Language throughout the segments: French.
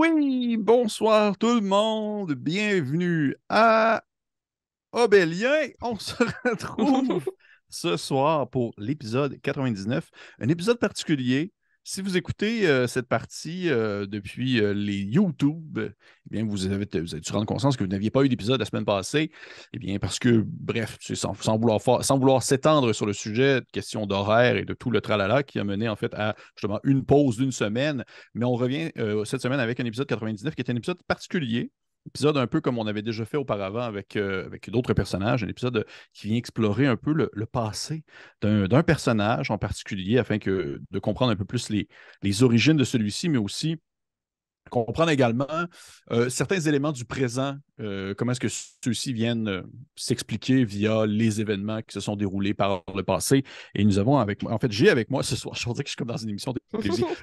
oui, bonsoir tout le monde, bienvenue à Obélien. On se retrouve ce soir pour l'épisode 99, un épisode particulier. Si vous écoutez euh, cette partie euh, depuis euh, les YouTube, eh bien, vous avez, vous dû rendre conscience que vous n'aviez pas eu d'épisode la semaine passée. Eh bien, parce que, bref, sans, sans, vouloir, sans vouloir s'étendre sur le sujet, question d'horaire et de tout le tralala qui a mené en fait à justement une pause d'une semaine. Mais on revient cette semaine avec un épisode 99 qui est un épisode particulier épisode un peu comme on avait déjà fait auparavant avec, euh, d'autres personnages, un épisode qui vient explorer un peu le, passé d'un personnage en particulier afin que, de comprendre un peu plus les origines de celui-ci, mais aussi comprendre également euh, certains éléments du présent, euh, comment est-ce que ceux-ci viennent euh, s'expliquer via les événements qui se sont déroulés par le passé. Et nous avons avec moi, en fait, j'ai avec moi ce soir, je dire que je suis comme dans une émission de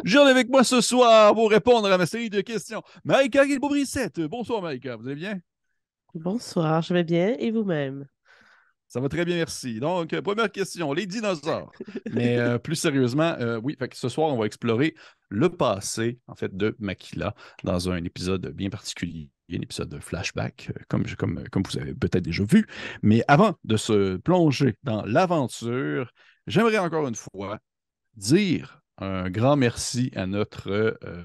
j'ai avec moi ce soir pour répondre à ma série de questions. Marika Guilbeault-Brissette. Bonsoir Marika, vous allez bien? Bonsoir, je vais bien et vous-même? Ça va très bien, merci. Donc, euh, première question, les dinosaures. Mais euh, plus sérieusement, euh, oui, fait que ce soir, on va explorer le passé, en fait, de Makila dans un épisode bien particulier, un épisode de flashback, comme, comme, comme vous avez peut-être déjà vu. Mais avant de se plonger dans l'aventure, j'aimerais encore une fois dire un grand merci à notre euh,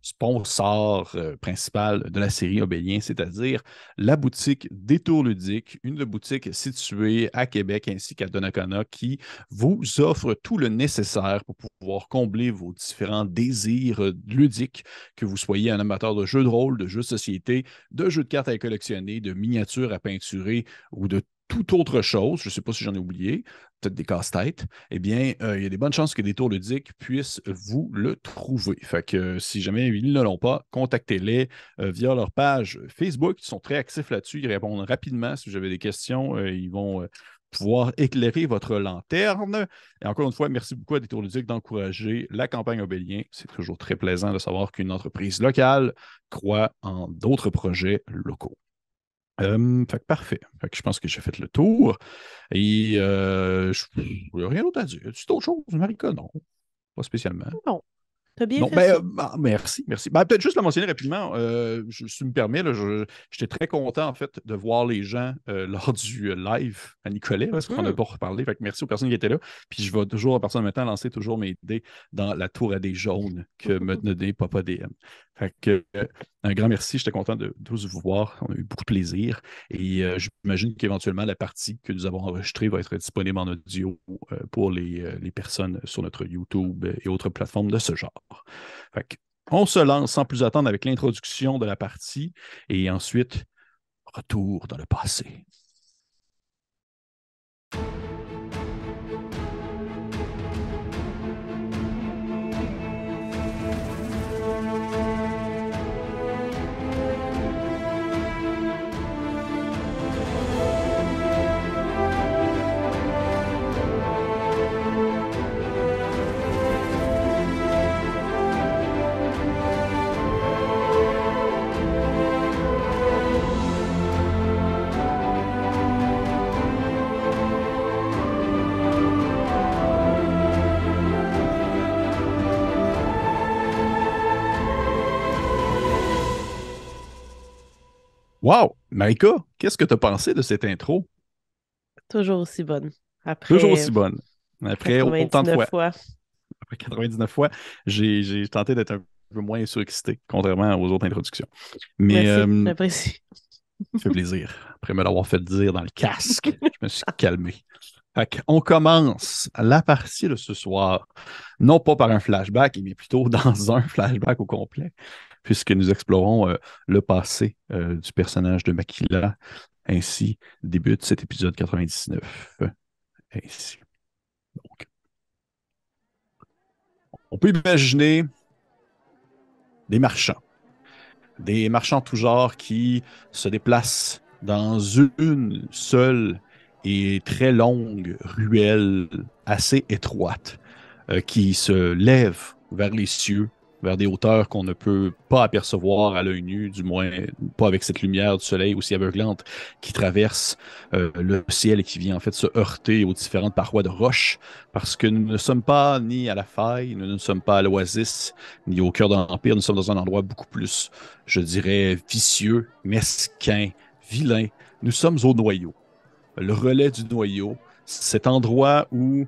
sponsor euh, principal de la série Obélien, c'est-à-dire la boutique Détour Ludique, une boutique située à Québec ainsi qu'à Donnacona qui vous offre tout le nécessaire pour pouvoir combler vos différents désirs ludiques, que vous soyez un amateur de jeux de rôle, de jeux de société, de jeux de cartes à collectionner, de miniatures à peinturer ou de toute autre chose, je ne sais pas si j'en ai oublié, peut-être des casse-têtes, eh bien, euh, il y a des bonnes chances que des tours ludiques puissent vous le trouver. Fait que euh, si jamais ils ne l'ont pas, contactez-les euh, via leur page Facebook. Ils sont très actifs là-dessus. Ils répondent rapidement si vous avez des questions. ils vont pouvoir éclairer votre lanterne. Et encore une fois, merci beaucoup à Détour Ludique d'encourager la campagne Obélien. C'est toujours très plaisant de savoir qu'une entreprise locale croit en d'autres projets locaux. Euh, fait que parfait. Fait que je pense que j'ai fait le tour. Et euh, je n'ai rien d'autre à dire. C'est autre chose, Marika? Non, pas spécialement. Non. T'as bien fait ben, bah, merci, merci. Ben, Peut-être juste le mentionner rapidement, euh, je, si tu me permets, j'étais très content en fait de voir les gens euh, lors du live à Nicolet, parce qu'on n'a mm-hmm. pas reparlé. Fait que merci aux personnes qui étaient là. Puis je vais toujours, à partir de maintenant, lancer toujours mes idées dans la tour à des jaunes que me donnait Papa DM. Fait que, euh, un grand merci, j'étais content de, tous vous voir. On a eu beaucoup de plaisir. Et euh, j'imagine qu'éventuellement, la partie que nous avons enregistrée va être disponible en audio euh, pour les, les, personnes sur notre YouTube et autres plateformes de ce genre. Fait on se lance sans plus attendre avec l'introduction de la partie et ensuite, retour dans le passé. Wow! Maïka, qu'est-ce que tu as pensé de cette intro? Toujours aussi bonne. Après, Toujours aussi bonne. Après autant de fois. Après 99 fois, j'ai tenté d'être un peu moins surexcité, contrairement aux autres introductions. Mais, euh, j'apprécie. ça fait plaisir. Après me l'avoir fait dire dans le casque, je me suis calmé. on commence la partie de ce soir, non pas par un flashback, mais plutôt dans un flashback au complet puisque nous explorons euh, le passé euh, du personnage de Makila. Ainsi débute cet épisode 99. Ainsi. Donc, on peut imaginer des marchands, des marchands tout genre qui se déplacent dans une seule et très longue ruelle assez étroite euh, qui se lève vers les cieux vers des hauteurs qu'on ne peut pas apercevoir à l'œil nu, du moins pas avec cette lumière du soleil aussi aveuglante qui traverse euh, le ciel et qui vient en fait se heurter aux différentes parois de roche, parce que nous ne sommes pas ni à la faille, nous ne sommes pas à l'oasis, ni au cœur de l'Empire, nous sommes dans un endroit beaucoup plus, je dirais, vicieux, mesquin, vilain. Nous sommes au noyau, le relais du noyau, cet endroit où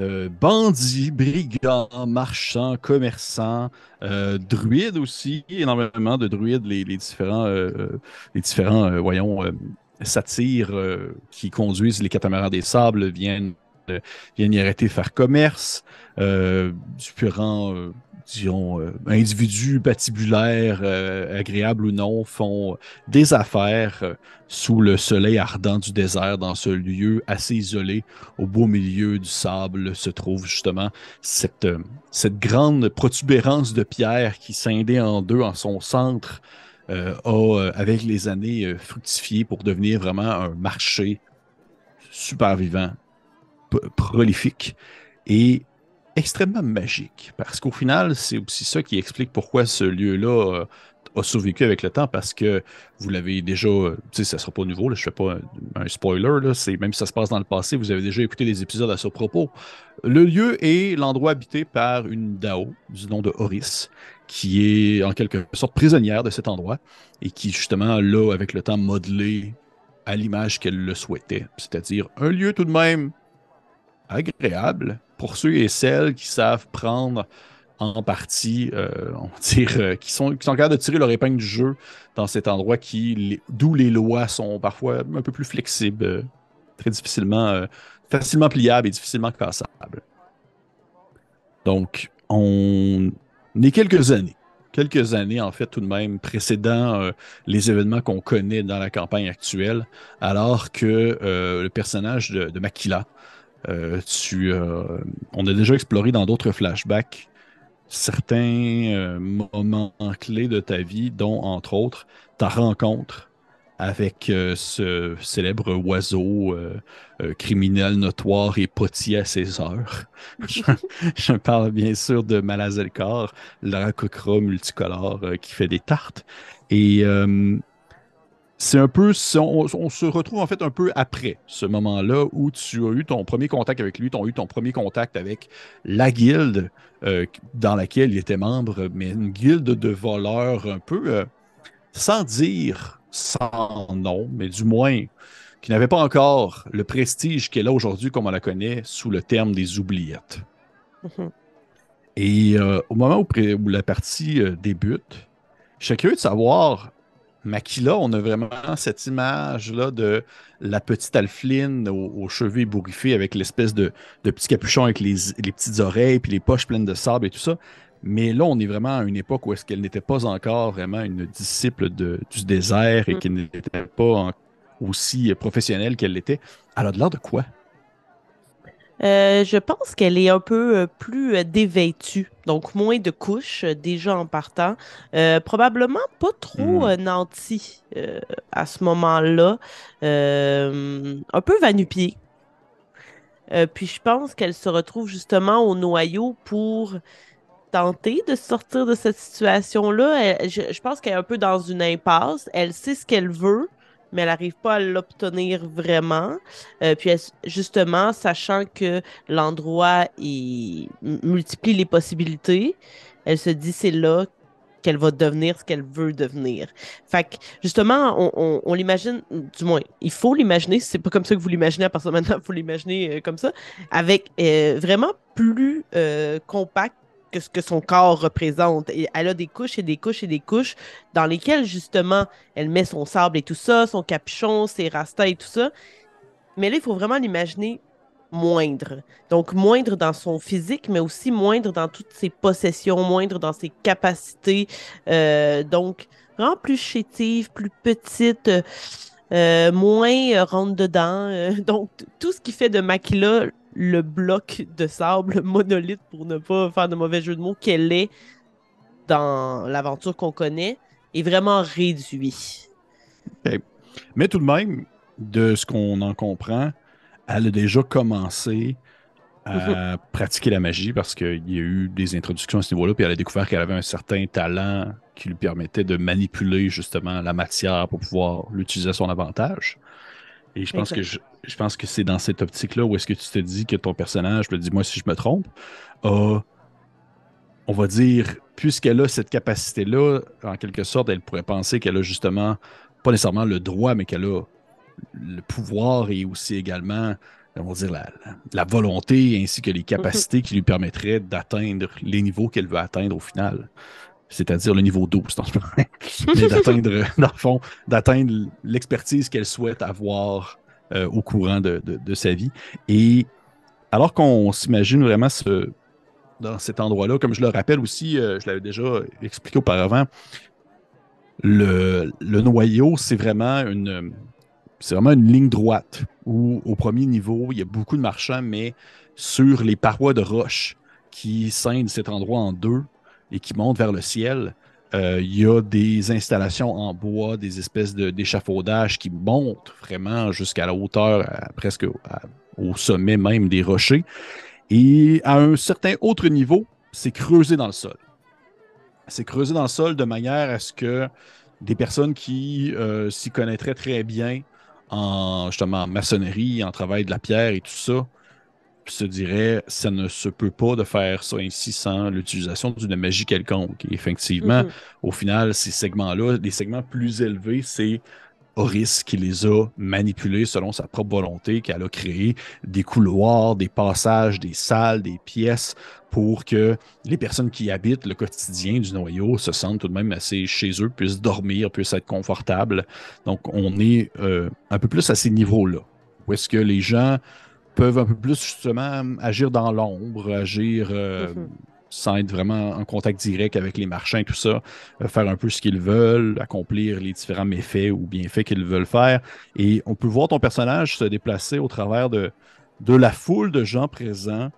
euh, bandits, brigands, marchands, commerçants, euh, druides aussi, énormément de druides, les, différents, euh, voyons, satires qui conduisent les catamarans des sables viennent, viennent y arrêter faire commerce. différents disons, euh, individus patibulaires, euh, agréables ou non, font des affaires euh, sous le soleil ardent du désert, dans ce lieu assez isolé, au beau milieu du sable, se trouve justement cette, cette grande protubérance de pierre qui scindée en deux en son centre. a, avec les années, fructifié pour devenir vraiment un marché super vivant, prolifique. Et extrêmement magique. Parce qu'au final, c'est aussi ça qui explique pourquoi ce lieu-là euh, a survécu avec le temps. Parce que vous l'avez déjà, euh, tu sais, ça sera pas nouveau, là, je fais pas un, spoiler, là, même si ça se passe dans le passé, vous avez déjà écouté des épisodes à ce propos. Le lieu est l'endroit habité par une Dao du nom de Horis, qui est en quelque sorte prisonnière de cet endroit et qui, justement, là, avec le temps, modelé à l'image qu'elle le souhaitait. C'est-à-dire un lieu tout de même agréable, pour ceux et celles qui savent prendre en partie, euh, on dire, euh, qui, sont, qui sont capables de tirer leur épingle du jeu dans cet endroit qui, d'où les lois sont parfois un peu plus flexibles, euh, très difficilement, facilement pliables et difficilement cassables. Donc, on est quelques années, quelques années en fait tout de même précédant les événements qu'on connaît dans la campagne actuelle, alors que le personnage de, de Makila, tu, euh, on a déjà exploré dans d'autres flashbacks certains euh, moments clés de ta vie, dont entre autres ta rencontre avec ce célèbre oiseau criminel notoire et potier à ses heures. je, parle bien sûr de Malazelkar, l'aracocra multicolore qui fait des tartes. Et c'est un peu, on, se retrouve en fait un peu après ce moment-là où tu as eu ton premier contact avec lui, tu as eu ton premier contact avec la guilde euh, dans laquelle il était membre, mais une guilde de voleurs un peu, euh, sans dire sans nom, mais du moins qui n'avait pas encore le prestige qu'elle a aujourd'hui comme on la connaît sous le terme des oubliettes. Mm-hmm. Et euh, au moment où, la partie débute, je suis curieux de savoir Makila, on a vraiment cette image-là de la petite Alfline aux, cheveux ébouriffés avec l'espèce de, petit capuchon avec les, petites oreilles puis les poches pleines de sable et tout ça. Mais là, on est vraiment à une époque où est-ce qu'elle n'était pas encore vraiment une disciple du désert et mm. qu'elle n'était pas aussi professionnelle qu'elle l'était. Elle a de l'air de quoi? Euh, je pense qu'elle est un peu euh, plus euh, dévêtue, donc moins de couches déjà en partant. probablement pas trop hmm. nantie à ce moment-là. un peu vanupier. puis je pense qu'elle se retrouve justement au noyau pour tenter de sortir de cette situation-là. je, pense qu'elle est un peu dans une impasse. Elle sait ce qu'elle veut mais elle n'arrive pas à l'obtenir vraiment. Euh, puis justement, sachant que l'endroit multiplie les possibilités, elle se dit c'est là qu'elle va devenir ce qu'elle veut devenir. Fait que, justement, on, l'imagine, du moins, il faut l'imaginer, c'est pas comme ça que vous l'imaginez à partir de maintenant, il faut l'imaginer euh, comme ça, avec euh, vraiment plus compact que ce que son corps représente. Et elle a des couches et des couches et des couches dans lesquelles, justement, elle met son sable et tout ça, son capuchon, ses rastas et tout ça. Mais là, il faut vraiment l'imaginer moindre. Donc, moindre dans son physique, mais aussi moindre dans toutes ses possessions, moindre dans ses capacités. Euh, donc, vraiment plus chétive, plus petite. Euh, moins rentre dedans. Euh, donc, tout ce qui fait de Makila le bloc de sable monolithe, pour ne pas faire de mauvais jeu de mots, qu'elle est dans l'aventure qu'on connaît, est vraiment réduit. Mais tout de même, de ce qu'on en comprend, elle a déjà commencé à pratiquer la magie parce qu'il y a eu des introductions à ce niveau-là, puis elle a découvert qu'elle avait un certain talent qui lui permettait de manipuler justement la matière pour pouvoir l'utiliser à son avantage. Et je pense que je, pense que c'est dans cette optique-là où est-ce que tu te dis que ton personnage, je dis-moi si je me trompe, a, on va dire, puisqu'elle a cette capacité-là, en quelque sorte, elle pourrait penser qu'elle a justement, pas nécessairement le droit, mais qu'elle a le pouvoir et aussi également, on va dire, la, volonté ainsi que les capacités qui lui permettraient d'atteindre les niveaux qu'elle veut atteindre au final. C'est-à-dire le niveau 12, dans ce moment. mais d'atteindre, dans le fond, d'atteindre l'expertise qu'elle souhaite avoir euh, au courant de, sa vie. Et alors qu'on s'imagine vraiment ce, dans cet endroit-là, comme je le rappelle aussi, euh, je l'avais déjà expliqué auparavant, le, le noyau, c'est vraiment une, c'est vraiment une ligne droite où au premier niveau, il y a beaucoup de marchands, mais sur les parois de roche qui scindent cet endroit en deux et qui montent vers le ciel, euh, il y a des installations en bois, des espèces d'échafaudages qui montent vraiment jusqu'à la hauteur, presque au sommet même des rochers. Et à un certain autre niveau, c'est creusé dans le sol. C'est creusé dans le sol de manière à ce que des personnes qui euh, s'y connaîtraient très bien en justement maçonnerie, en travail de la pierre et tout ça, se dirait ça ne se peut pas de faire ça ainsi sans l'utilisation d'une magie quelconque. Et effectivement, mm-hmm. au final, ces segments-là, des segments plus élevés, c'est Horis qui les a manipulés selon sa propre volonté, qu'elle a créé des couloirs, des passages, des salles, des pièces pour que les personnes qui habitent le quotidien du noyau se sentent tout de même assez chez eux, puissent dormir, puissent être confortables. Donc, on est euh, un peu plus à ces niveaux-là. Où est-ce que les gens peuvent un peu plus justement agir dans l'ombre, agir euh, mm-hmm sans être vraiment en contact direct avec les marchands et tout ça, euh, faire un peu ce qu'ils veulent, accomplir les différents méfaits ou bienfaits qu'ils veulent faire. Et on peut voir ton personnage se déplacer au travers de, de la foule de gens présents.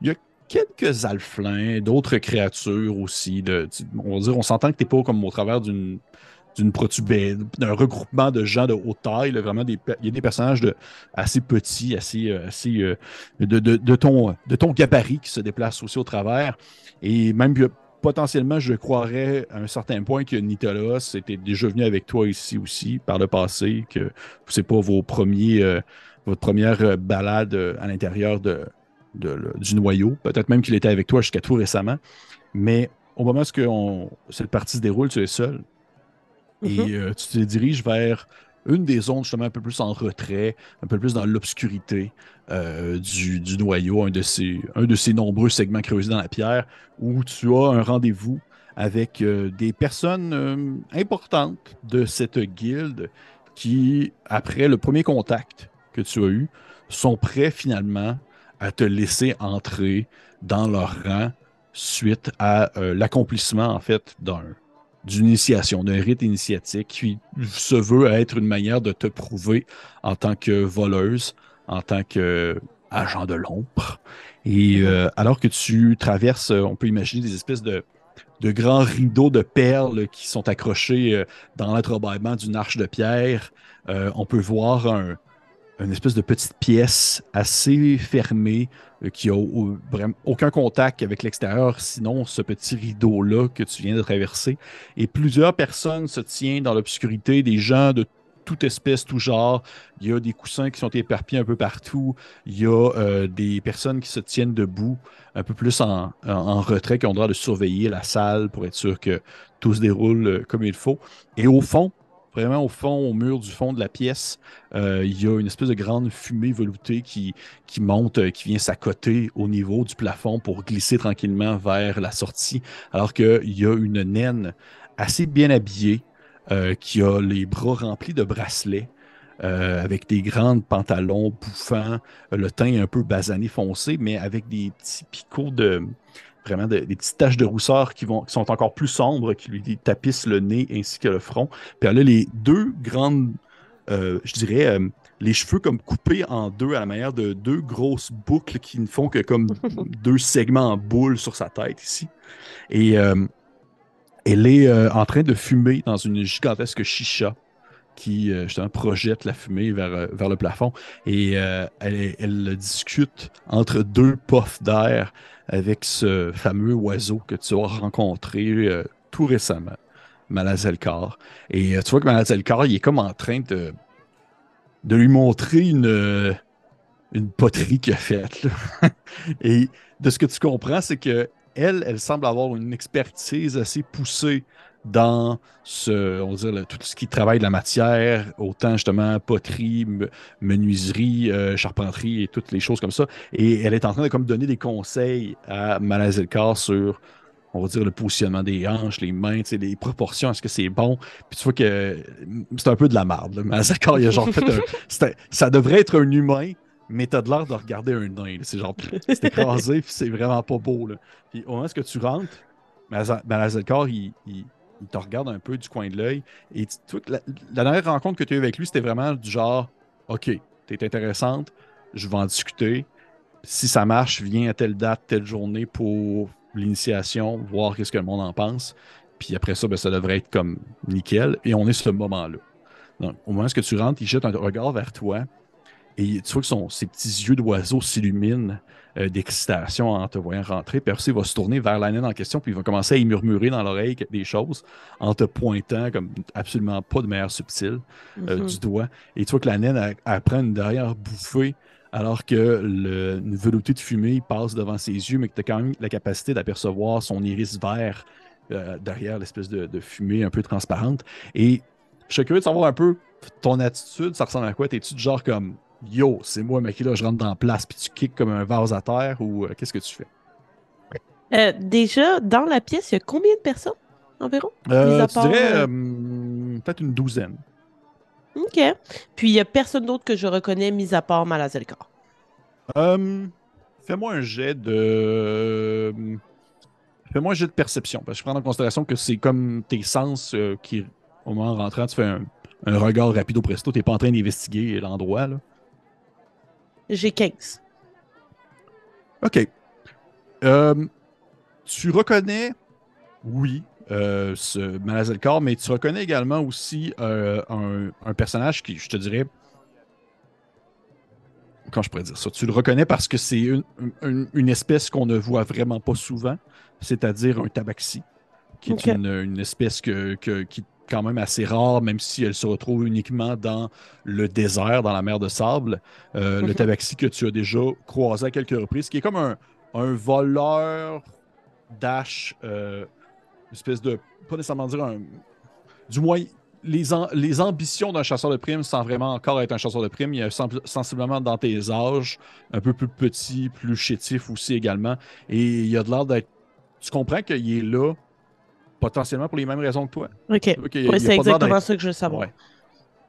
Il y a quelques alflins, d'autres créatures aussi. De, on va dire, on s'entend que tu n'es pas comme au travers d'une d'une d'un regroupement de gens de haute taille. vraiment, des, il y a des personnages assez petits, assez, euh, euh, de, ton, de ton gabarit qui se déplacent aussi au travers. Et même potentiellement, je croirais à un certain point que Nitolos était déjà venu avec toi ici aussi par le passé, que c'est pas vos premiers, euh, votre première balade à l'intérieur du noyau. Peut-être même qu'il était avec toi jusqu'à tout récemment. Mais au moment où cette partie se déroule, tu es seul. Et mm-hmm. euh, tu te diriges vers une des zones justement un peu plus en retrait, un peu plus dans l'obscurité euh, du, noyau, un de, ces, un de ces nombreux segments creusés dans la pierre, où tu as un rendez-vous avec euh, des personnes importantes de cette guilde qui, après le premier contact que tu as eu, sont prêts finalement à te laisser entrer dans leur rang suite à l'accomplissement en fait d'un d'une initiation, d'un rite initiatique qui se veut être une manière de te prouver en tant que voleuse, en tant que agent de l'ombre. Et euh, alors que tu traverses, euh, on peut imaginer des espèces de, grands rideaux de perles qui sont accrochés euh, dans l'entrebâillement d'une arche de pierre. on peut voir un, une espèce de petite pièce assez fermée euh, qui a aucun contact avec l'extérieur, sinon ce petit rideau-là que tu viens de traverser. Et plusieurs personnes se tiennent dans l'obscurité, des gens de toute espèce, tout genre. Il y a des coussins qui sont éparpillés un peu partout. Il y a euh, des personnes qui se tiennent debout, un peu plus en, en, retrait, qui ont le droit de surveiller la salle pour être sûr que tout se déroule euh, comme il faut. Et au fond, vraiment au fond, au mur du fond de la pièce, euh, il y a une espèce de grande fumée veloutée qui, qui monte, euh, qui vient s'accoter au niveau du plafond pour glisser tranquillement vers la sortie, alors qu'il y a une naine assez bien habillée euh, qui a les bras remplis de bracelets. avec des grands pantalons bouffants, le teint un peu basané foncé, mais avec des petits picots de, vraiment des petites taches de rousseur qui, vont, sont encore plus sombres, qui lui tapissent le nez ainsi que le front. Puis elle a les deux grandes, euh, je dirais, euh, les cheveux comme coupés en deux à la manière de deux grosses boucles qui ne font que comme deux segments en boule sur sa tête ici. Et euh, elle est en train de fumer dans une gigantesque chicha qui justement projette la fumée vers, vers le plafond. Et elle, elle, discute entre deux puffs d'air avec ce fameux oiseau que tu as rencontré tout récemment, Malazelkar. Et tu vois que Malazelkar, il est comme en train de, de lui montrer une, une poterie qu'il a faite. Et de ce que tu comprends, c'est que elle, elle semble avoir une expertise assez poussée dans ce, on va dire, tout ce qui travaille de la matière, autant justement poterie, menuiserie, euh, charpenterie et toutes les choses comme ça. Et elle est en train de comme donner des conseils à Malazelkar sur, on va dire, le positionnement des hanches, les mains, les proportions, est-ce que c'est bon? Puis tu vois que c'est un peu de la merde. Malazelkar, il a genre fait un, Ça devrait être un humain, mais t'as de l'air de regarder un nain. C'est genre, c'est écrasé, puis c'est vraiment pas beau. Là. Puis au moment où tu rentres, Malazelkar, il, il, il, te regarde un peu du coin de l'œil. Et tu, la, la, dernière rencontre que tu as eue avec lui, c'était vraiment du genre, OK, t'es intéressante, je vais en discuter. Si ça marche, viens à telle date, telle journée pour l'initiation, voir qu'est-ce que le monde en pense. Puis après ça, ben, ça devrait être comme nickel. Et on est ce moment-là. Donc, au moment où tu rentres, il jette un regard vers toi. Et tu vois que son, ses petits yeux d'oiseau s'illuminent euh, d'excitation en te voyant rentrer. Puis il va se tourner vers la naine en question, puis il va commencer à y murmurer dans l'oreille des choses en te pointant comme absolument pas de manière subtile euh, mm-hmm. du doigt. Et tu vois que la naine prend une derrière bouffée alors que le, une velouté de fumée passe devant ses yeux, mais que tu as quand même la capacité d'apercevoir son iris vert euh, derrière l'espèce de, de, fumée un peu transparente. Et je suis curieux de savoir un peu ton attitude, ça ressemble à quoi? T'es-tu genre comme Yo, c'est moi, mec, là, je rentre dans la place, puis tu kicks comme un vase à terre, ou euh, qu'est-ce que tu fais? Euh, déjà, dans la pièce, il y a combien de personnes environ? Euh, je dirais peut-être une douzaine. OK. Puis il n'y a personne d'autre que je reconnais, mis à part Malazelkar. Fais-moi un jet de. Fais-moi un jet de perception, parce que je prends en considération que c'est comme tes sens qui, au moment rentrant, tu fais un, un regard rapide au presto. Tu n'es pas en train d'investiguer l'endroit. là. J'ai 15. OK. Euh, tu reconnais, oui, euh, ce Malazelkar, mais tu reconnais également aussi euh, un, personnage qui, je te dirais, quand je pourrais dire ça, tu le reconnais parce que c'est une, espèce qu'on ne voit vraiment pas souvent, c'est-à-dire un tabaxi, qui est une, espèce que, qui quand même assez rare, même si elle se retrouve uniquement dans le désert, dans la mer de sable. Euh, le tabaxi que tu as déjà croisé à quelques reprises, qui est comme un, voleur dash, euh, une espèce de, pas nécessairement dire un, du moins, les, les ambitions d'un chasseur de primes sans vraiment encore être un chasseur de primes. Il est sensiblement dans tes âges, un peu plus petit, plus chétif aussi également. Et il a de l'air d'être. Tu comprends qu'il est là potentiellement pour les mêmes raisons que toi. OK. c'est exactement ça que je veux savoir.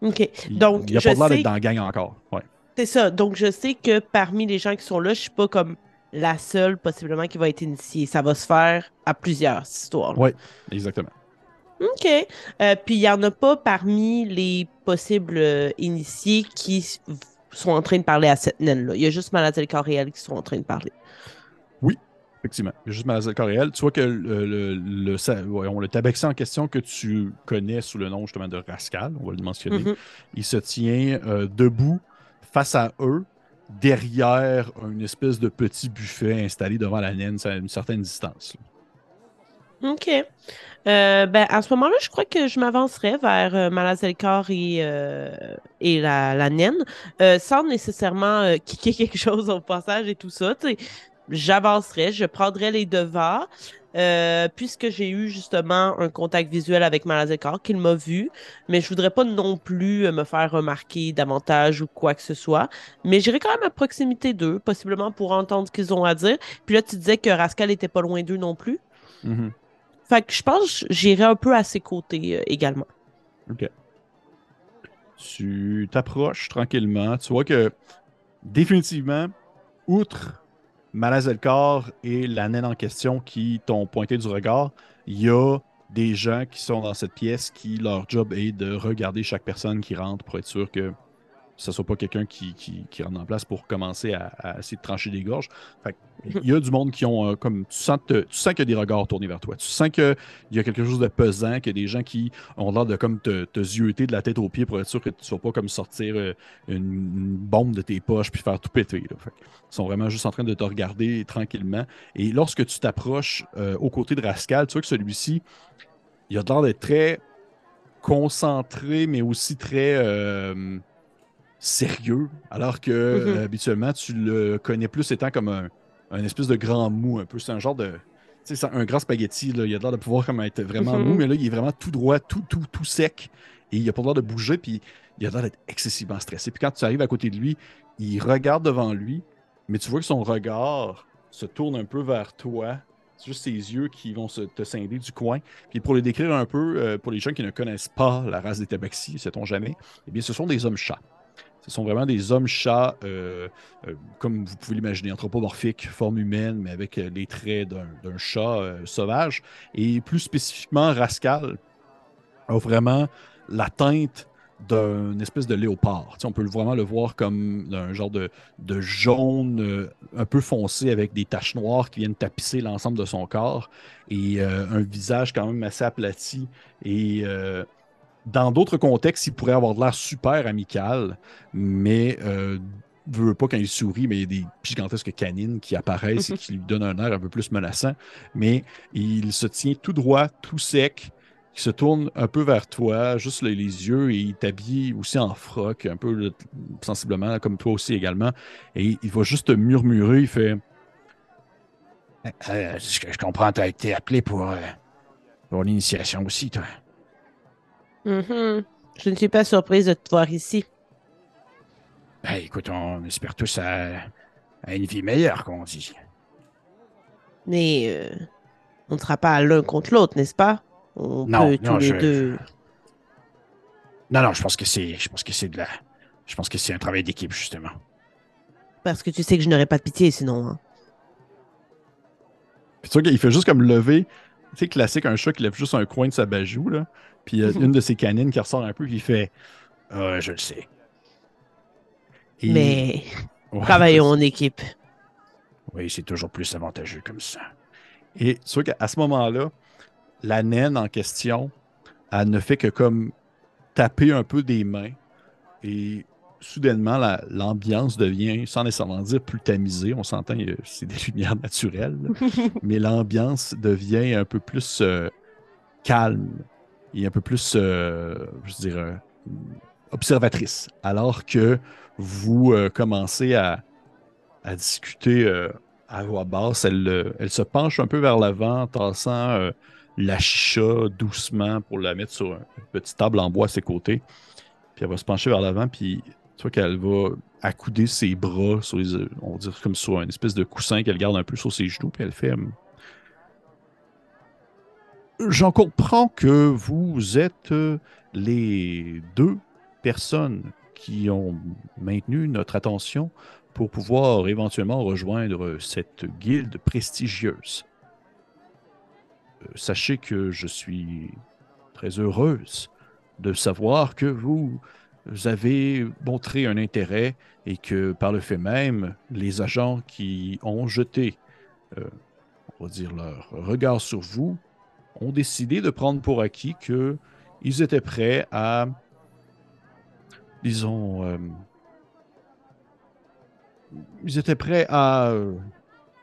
OK. Donc, il n'y a pas de l'air d'être dans la gang encore. Ouais. C'est ça. Donc, je sais que parmi les gens qui sont là, je ne suis pas comme la seule possiblement qui va être initiée. Ça va se faire à plusieurs, histoires. Oui, exactement. OK. Euh, puis, il n'y en a pas parmi les possibles euh, initiés qui sont en train de parler à cette naine-là. Il y a juste Maladie réel qui sont en train de parler. Oui, Effectivement. Juste Mazel Coréel. Tu vois que le, le, le, tabaxi en question que tu connais sous le nom justement de Rascal, on va le mentionner, mm-hmm. il se tient euh, debout face à eux, derrière une espèce de petit buffet installé devant la naine à une certaine distance. OK. Euh, ben, à ce moment-là, je crois que je m'avancerais vers euh, Malazelkar et, euh, et la, la naine, sans nécessairement kicker quelque chose au passage et tout ça j'avancerai, je prendrai les devants, euh, puisque j'ai eu justement un contact visuel avec Malazekar, qu'il m'a vu, mais je voudrais pas non plus euh, me faire remarquer davantage ou quoi que ce soit. Mais j'irai quand même à proximité d'eux, possiblement pour entendre ce qu'ils ont à dire. Puis là, tu disais que Rascal était pas loin d'eux non plus. Mm-hmm. Fait que je pense que j'irai un peu à ses côtés euh, également. OK. Tu t'approches tranquillement. Tu vois que définitivement, outre Malazelkar et la naine en question qui t'ont pointé du regard, il y a des gens qui sont dans cette pièce qui, leur job est de regarder chaque personne qui rentre pour être sûr que ce soit pas quelqu'un qui, qui, rentre en place pour commencer à, essayer de trancher des gorges. il y a du monde qui ont comme tu sens, tu sens qu'il y a des regards tournés vers toi. Tu sens qu'il y a quelque chose de pesant, qu'il y a des gens qui ont l'air de comme te, te zioter de la tête aux pieds pour être sûr que tu ne sois pas comme sortir une, bombe de tes poches puis faire tout péter. ils sont vraiment juste en train de te regarder tranquillement. Et lorsque tu t'approches aux côtés de Rascal, tu vois que celui-ci, il a l'air d'être très concentré, mais aussi très euh, sérieux, alors que mm-hmm. habituellement, tu le connais plus étant comme un, espèce de grand mou, un peu. C'est un genre de. C'est un grand spaghetti, là. il a l'air de pouvoir comme être vraiment mm-hmm. mou, mais là, il est vraiment tout droit, tout, tout, tout sec. Et il a pas l'air de bouger, puis il a l'air d'être excessivement stressé. Puis quand tu arrives à côté de lui, il regarde devant lui, mais tu vois que son regard se tourne un peu vers toi, c'est juste ses yeux qui vont se, te scinder du coin. Puis pour le décrire un peu, euh, pour les gens qui ne connaissent pas la race des tabaxis, sait-on jamais, eh bien, ce sont des hommes-chats. Ce sont vraiment des hommes-chats, euh, euh, comme vous pouvez l'imaginer, anthropomorphiques, forme humaine, mais avec les traits d'un chat sauvage. Et plus spécifiquement, Rascal a vraiment la teinte d'un espèce de léopard. on peut vraiment le voir comme un genre de, jaune euh, un peu foncé avec des taches noires qui viennent tapisser l'ensemble de son corps et euh, un visage quand même assez aplati. Et euh, dans d'autres contextes, il pourrait avoir de l'air super amical, mais ne veut pas quand il sourit, mais il y a des gigantesques canines qui apparaissent et qui lui donnent un air un peu plus menaçant. Mais il se tient tout droit, tout sec, qui se tourne un peu vers toi, juste les, yeux, et il t'habille aussi en froc, un peu sensiblement, comme toi aussi également. Et il va juste murmurer, il fait euh, euh, Je comprends, tu as été appelé pour, euh, pour l'initiation aussi, toi. Mm-hmm. Je ne suis pas surprise de te voir ici. Ben, écoute, on espère tous à, une vie meilleure, comme on dit. Mais on ne sera pas l'un contre l'autre, n'est-ce pas? Non, non, deux. Non, non, je pense que c'est, je pense que c'est de la, je pense que c'est un travail d'équipe justement. Parce que tu sais que je n'aurais pas de pitié sinon. Hein. tu vois qu'il fait juste comme lever, tu sais, classique, un chat qui lève juste un coin de sa bajou, là. Puis il y a une de ses canines qui ressort un peu, puis il fait ah, Je le sais. Mais travaillons en équipe. Oui, c'est toujours plus avantageux comme ça. Et tu vois qu'à ce moment-là, la naine en question, elle ne fait que comme taper un peu des mains et soudainement, l'ambiance devient, sans nécessairement dire plus tamisée, on s'entend, c'est des lumières naturelles, mais l'ambiance devient un peu plus euh, calme et un peu plus, euh, je dirais, observatrice. Alors que vous euh, commencez à, discuter à voix basse, elle, elle, se penche un peu vers l'avant, tassant la chicha doucement pour la mettre sur une petite table en bois à ses côtés. Puis elle va se pencher vers l'avant, puis tu vois qu'elle va accouder ses bras sur les, on va dire comme sur une espèce de coussin qu'elle garde un peu sur ses genoux, puis elle fait hum, J'en comprends que vous êtes euh, les deux personnes qui ont maintenu notre attention pour pouvoir éventuellement rejoindre cette guilde prestigieuse. Sachez que je suis très heureuse de savoir que vous avez montré un intérêt et que par le fait même, les agents qui ont jeté, euh, on va dire, leur regard sur vous, ont décidé de prendre pour acquis qu'ils étaient prêts à, disons, euh, ils étaient prêts à euh,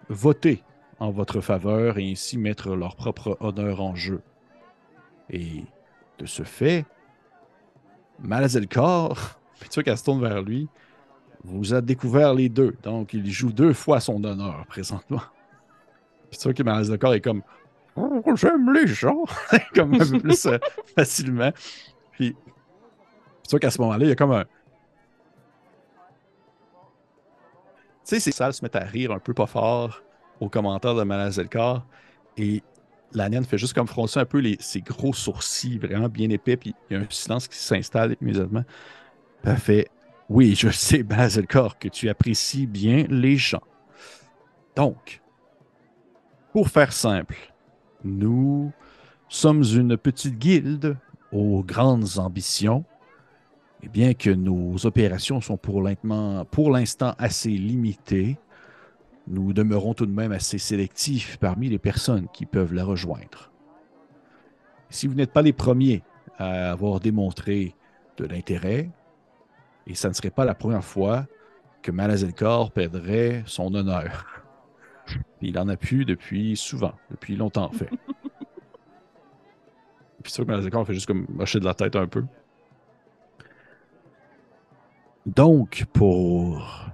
voter en votre faveur et ainsi mettre leur propre honneur en jeu. Et de ce fait, Malazelkor, vois qu'elle se tourne vers lui, vous a découvert les deux. Donc, il joue deux fois son honneur présentement. Vois que Malazelkor est comme oh, J'aime les gens comme plus euh, facilement. Puis, tu vois qu'à ce moment-là, il y a comme un. Tu sais, ces salles se mettent à rire un peu pas fort aux commentaires de Malazelkar. Et la naine fait juste comme froncer un peu ses gros sourcils vraiment bien épais, puis il y a un silence qui s'installe immédiatement. elle fait Oui, je sais, Malazelkar, que tu apprécies bien les gens. Donc, pour faire simple, nous sommes une petite guilde aux grandes ambitions Et bien que nos opérations sont pour l'instant assez limitées, nous demeurons tout de même assez sélectifs parmi les personnes qui peuvent la rejoindre. Si vous n'êtes pas les premiers à avoir démontré de l'intérêt, et ça ne serait pas la première fois que Malazelkor perdrait son honneur. Il en a pu depuis souvent, depuis longtemps en fait. Puis sûr que fait juste comme marcher de la tête un peu. Donc, pour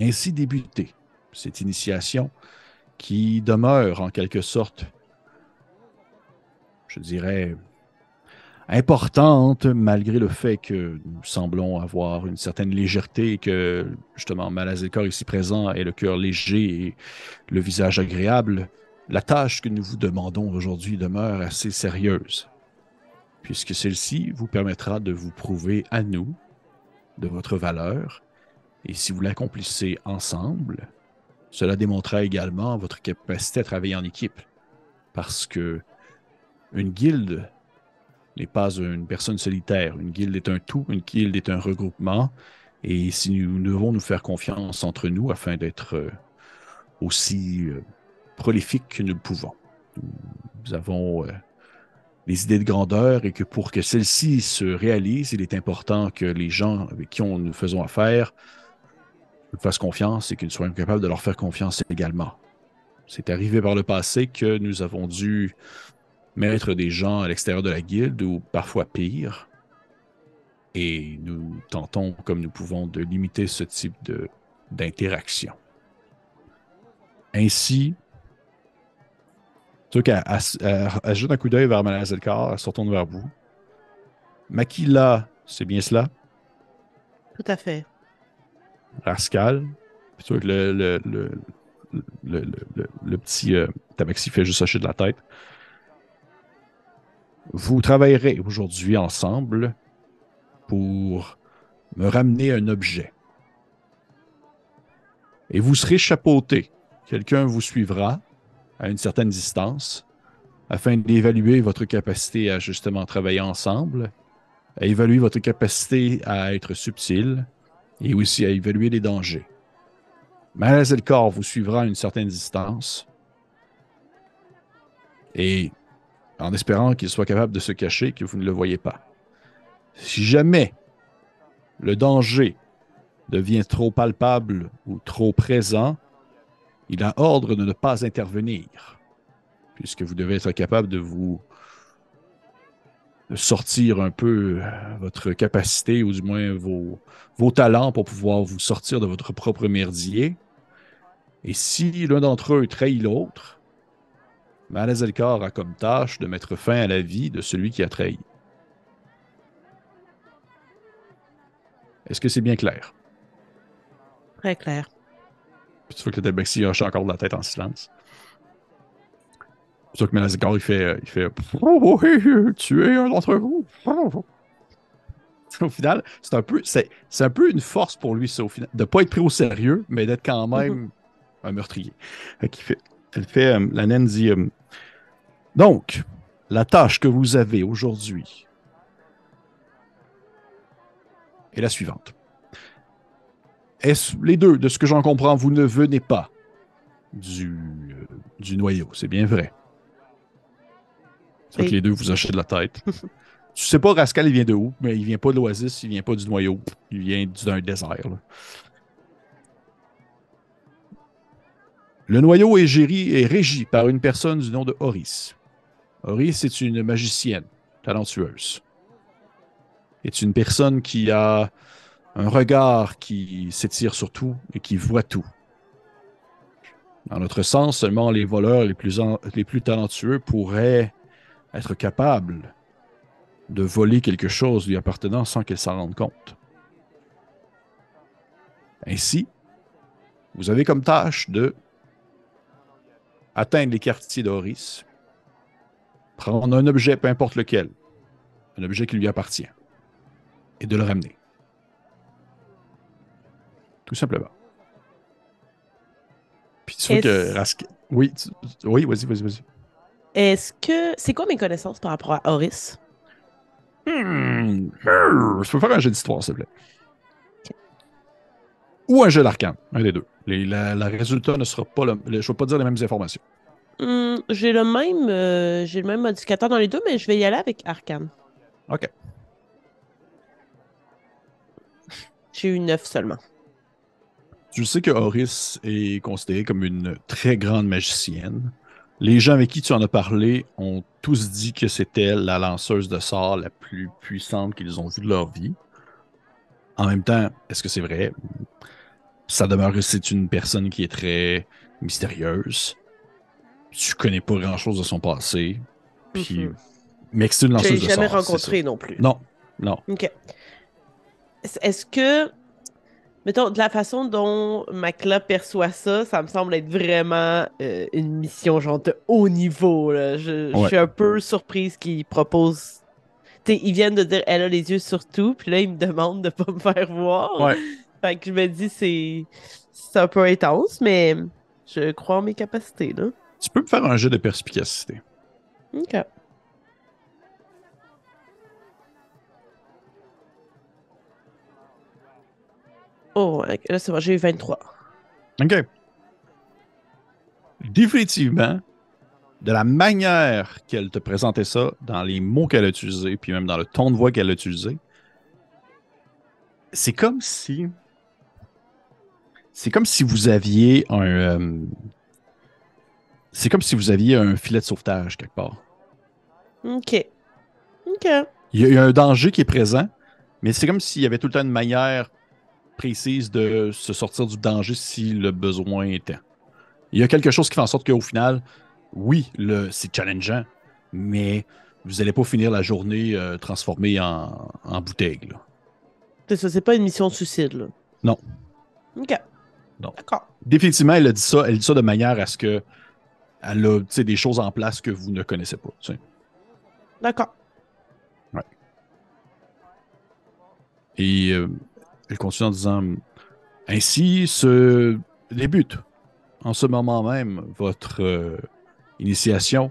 ainsi débuter cette initiation qui demeure en quelque sorte, je dirais, importante, malgré le fait que nous semblons avoir une certaine légèreté et que, justement, Malazekor ici présent est le cœur léger et le visage agréable. La tâche que nous vous demandons aujourd'hui demeure assez sérieuse, puisque celle-ci vous permettra de vous prouver à nous de votre valeur, et si vous l'accomplissez ensemble, cela démontrera également votre capacité à travailler en équipe, parce que une guilde n'est pas une personne solitaire. Une guilde est un tout, une guilde est un regroupement. Et si nous devons nous faire confiance entre nous afin d'être euh, aussi euh, prolifiques que nous le pouvons. Nous avons euh, des idées de grandeur et que pour que celles-ci se réalisent, il est important que les gens avec qui nous faisons affaire nous fassent confiance et nous soyons capables de leur faire confiance également. C'est arrivé par le passé que nous avons dû mettre des gens à l'extérieur de la guilde ou parfois pire. Et nous tentons, comme nous pouvons, de limiter ce type d'interaction. Ainsi, tu qu'elle un coup d'œil vers Malazelkar, elle se retourne vers vous. Makila, c'est bien cela? Tout à fait. Rascal, tu que le, le, le, le, petit euh, Tabaxi fait juste hocher de la tête. Vous travaillerez aujourd'hui ensemble pour me ramener un objet. Et vous serez chapeauté. Quelqu'un vous suivra à une certaine distance afin d'évaluer votre capacité à justement travailler ensemble, à évaluer votre capacité à être subtil et aussi à évaluer les dangers. le corps vous suivra à une certaine distance et en espérant qu'il soit capable de se cacher, que vous ne le voyez pas. Si jamais le danger devient trop palpable ou trop présent, il a ordre de ne pas intervenir, puisque vous devez être capable de vous sortir un peu votre capacité, ou du moins vos, vos talents pour pouvoir vous sortir de votre propre merdier. Et si l'un d'entre eux trahit l'autre, Malazelkar a comme tâche de mettre fin à la vie de celui qui a trahi. Est-ce que c'est bien clair? Très clair. tu vois que le Delbexi hoche encore de la tête en silence. Vois que Malazelkar, il fait, il fait oh, oui, tu es un d'entre vous. Au final, c'est un, peu, c'est, un peu une force pour lui, ça, au final, de ne pas être pris au sérieux, mais d'être quand même mm-hmm. un meurtrier. fait, elle fait, euh, la naine dit euh, donc, la tâche que vous avez aujourd'hui est la suivante. Les deux, de ce que j'en comprends, vous ne venez pas du, euh, du noyau, c'est bien vrai. C'est que les deux vous achetez de la tête. tu sais pas, Rascal, il vient de où, mais il vient pas de l'oasis, il vient pas du noyau, il vient d'un désert. Le noyau est, est régi par une personne du nom de Horis. Horis est une magicienne talentueuse. Est une personne qui a un regard qui s'étire sur tout et qui voit tout. Dans notre sens, seulement les voleurs les plus, talentueux pourraient être capables de voler quelque chose lui appartenant sans qu'elle s'en rende compte. Ainsi, vous avez comme tâche de atteindre les quartiers d'Horis prendre un objet, peu importe lequel, un objet qui lui appartient, et de le ramener. Tout simplement. Puis tu vois que Rask... Oui, oui, vas-y, vas-y, vas-y. Est-ce que. C'est quoi mes connaissances par rapport à Horis? Hmm. Je peux faire un jeu d'histoire, s'il te plaît. Ou un jeu d'arcane, un des deux. Le résultat ne sera pas le. je ne vais pas dire les mêmes informations. Hmm, j'ai le même euh, j'ai le même modificateur dans les deux, mais je vais y aller avec arcane. OK. J'ai eu neuf seulement. Tu sais que Horis est considérée comme une très grande magicienne. Les gens avec qui tu en as parlé ont tous dit que c'était la lanceuse de sorts la plus puissante qu'ils ont vue de leur vie. En même temps, est-ce que c'est vrai? Ça demeure que c'est une personne qui est très mystérieuse. Tu connais pas grand-chose de son passé. Puis... Mhm. Mais que c'est une lanceuse de jamais rencontré non plus. Non, non. OK. Est-ce que mettons, de la façon dont Macla perçoit ça, ça me semble être vraiment euh, une mission genre de haut niveau. Je, suis un peu surprise qu'ils proposent. ils viennent de dire elle a les yeux sur tout, puis là ils me demandent de pas me faire voir. Fait que je me dis c'est un peu intense, mais je crois en mes capacités là. Tu peux me faire un jeu de perspicacité. Ok. Oh, là, c'est bon, j'ai eu 23. OK. Définitivement, de la manière qu'elle te présentait ça, dans les mots qu'elle a utilisés, puis même dans le ton de voix qu'elle a utilisé, c'est comme si. C'est comme si vous aviez un. Euh, c'est comme si vous aviez un filet de sauvetage quelque part. OK. OK. Il y, a, un danger qui est présent, mais c'est comme s'il y avait tout le temps une manière précise de se sortir du danger si le besoin était. Il y a quelque chose qui fait en sorte qu'au final, oui, c'est challengeant, mais vous n'allez pas finir la journée euh, transformée en, bouteille. C'est ça, c'est pas une mission de suicide. Là. Non. OK. Non. D'accord. Définitivement, elle a dit ça, elle dit ça de manière à ce que elle a des choses en place que vous ne connaissez pas. D'accord. Ouais. Et euh, elle continue en disant Ainsi se débute en ce moment même votre euh, initiation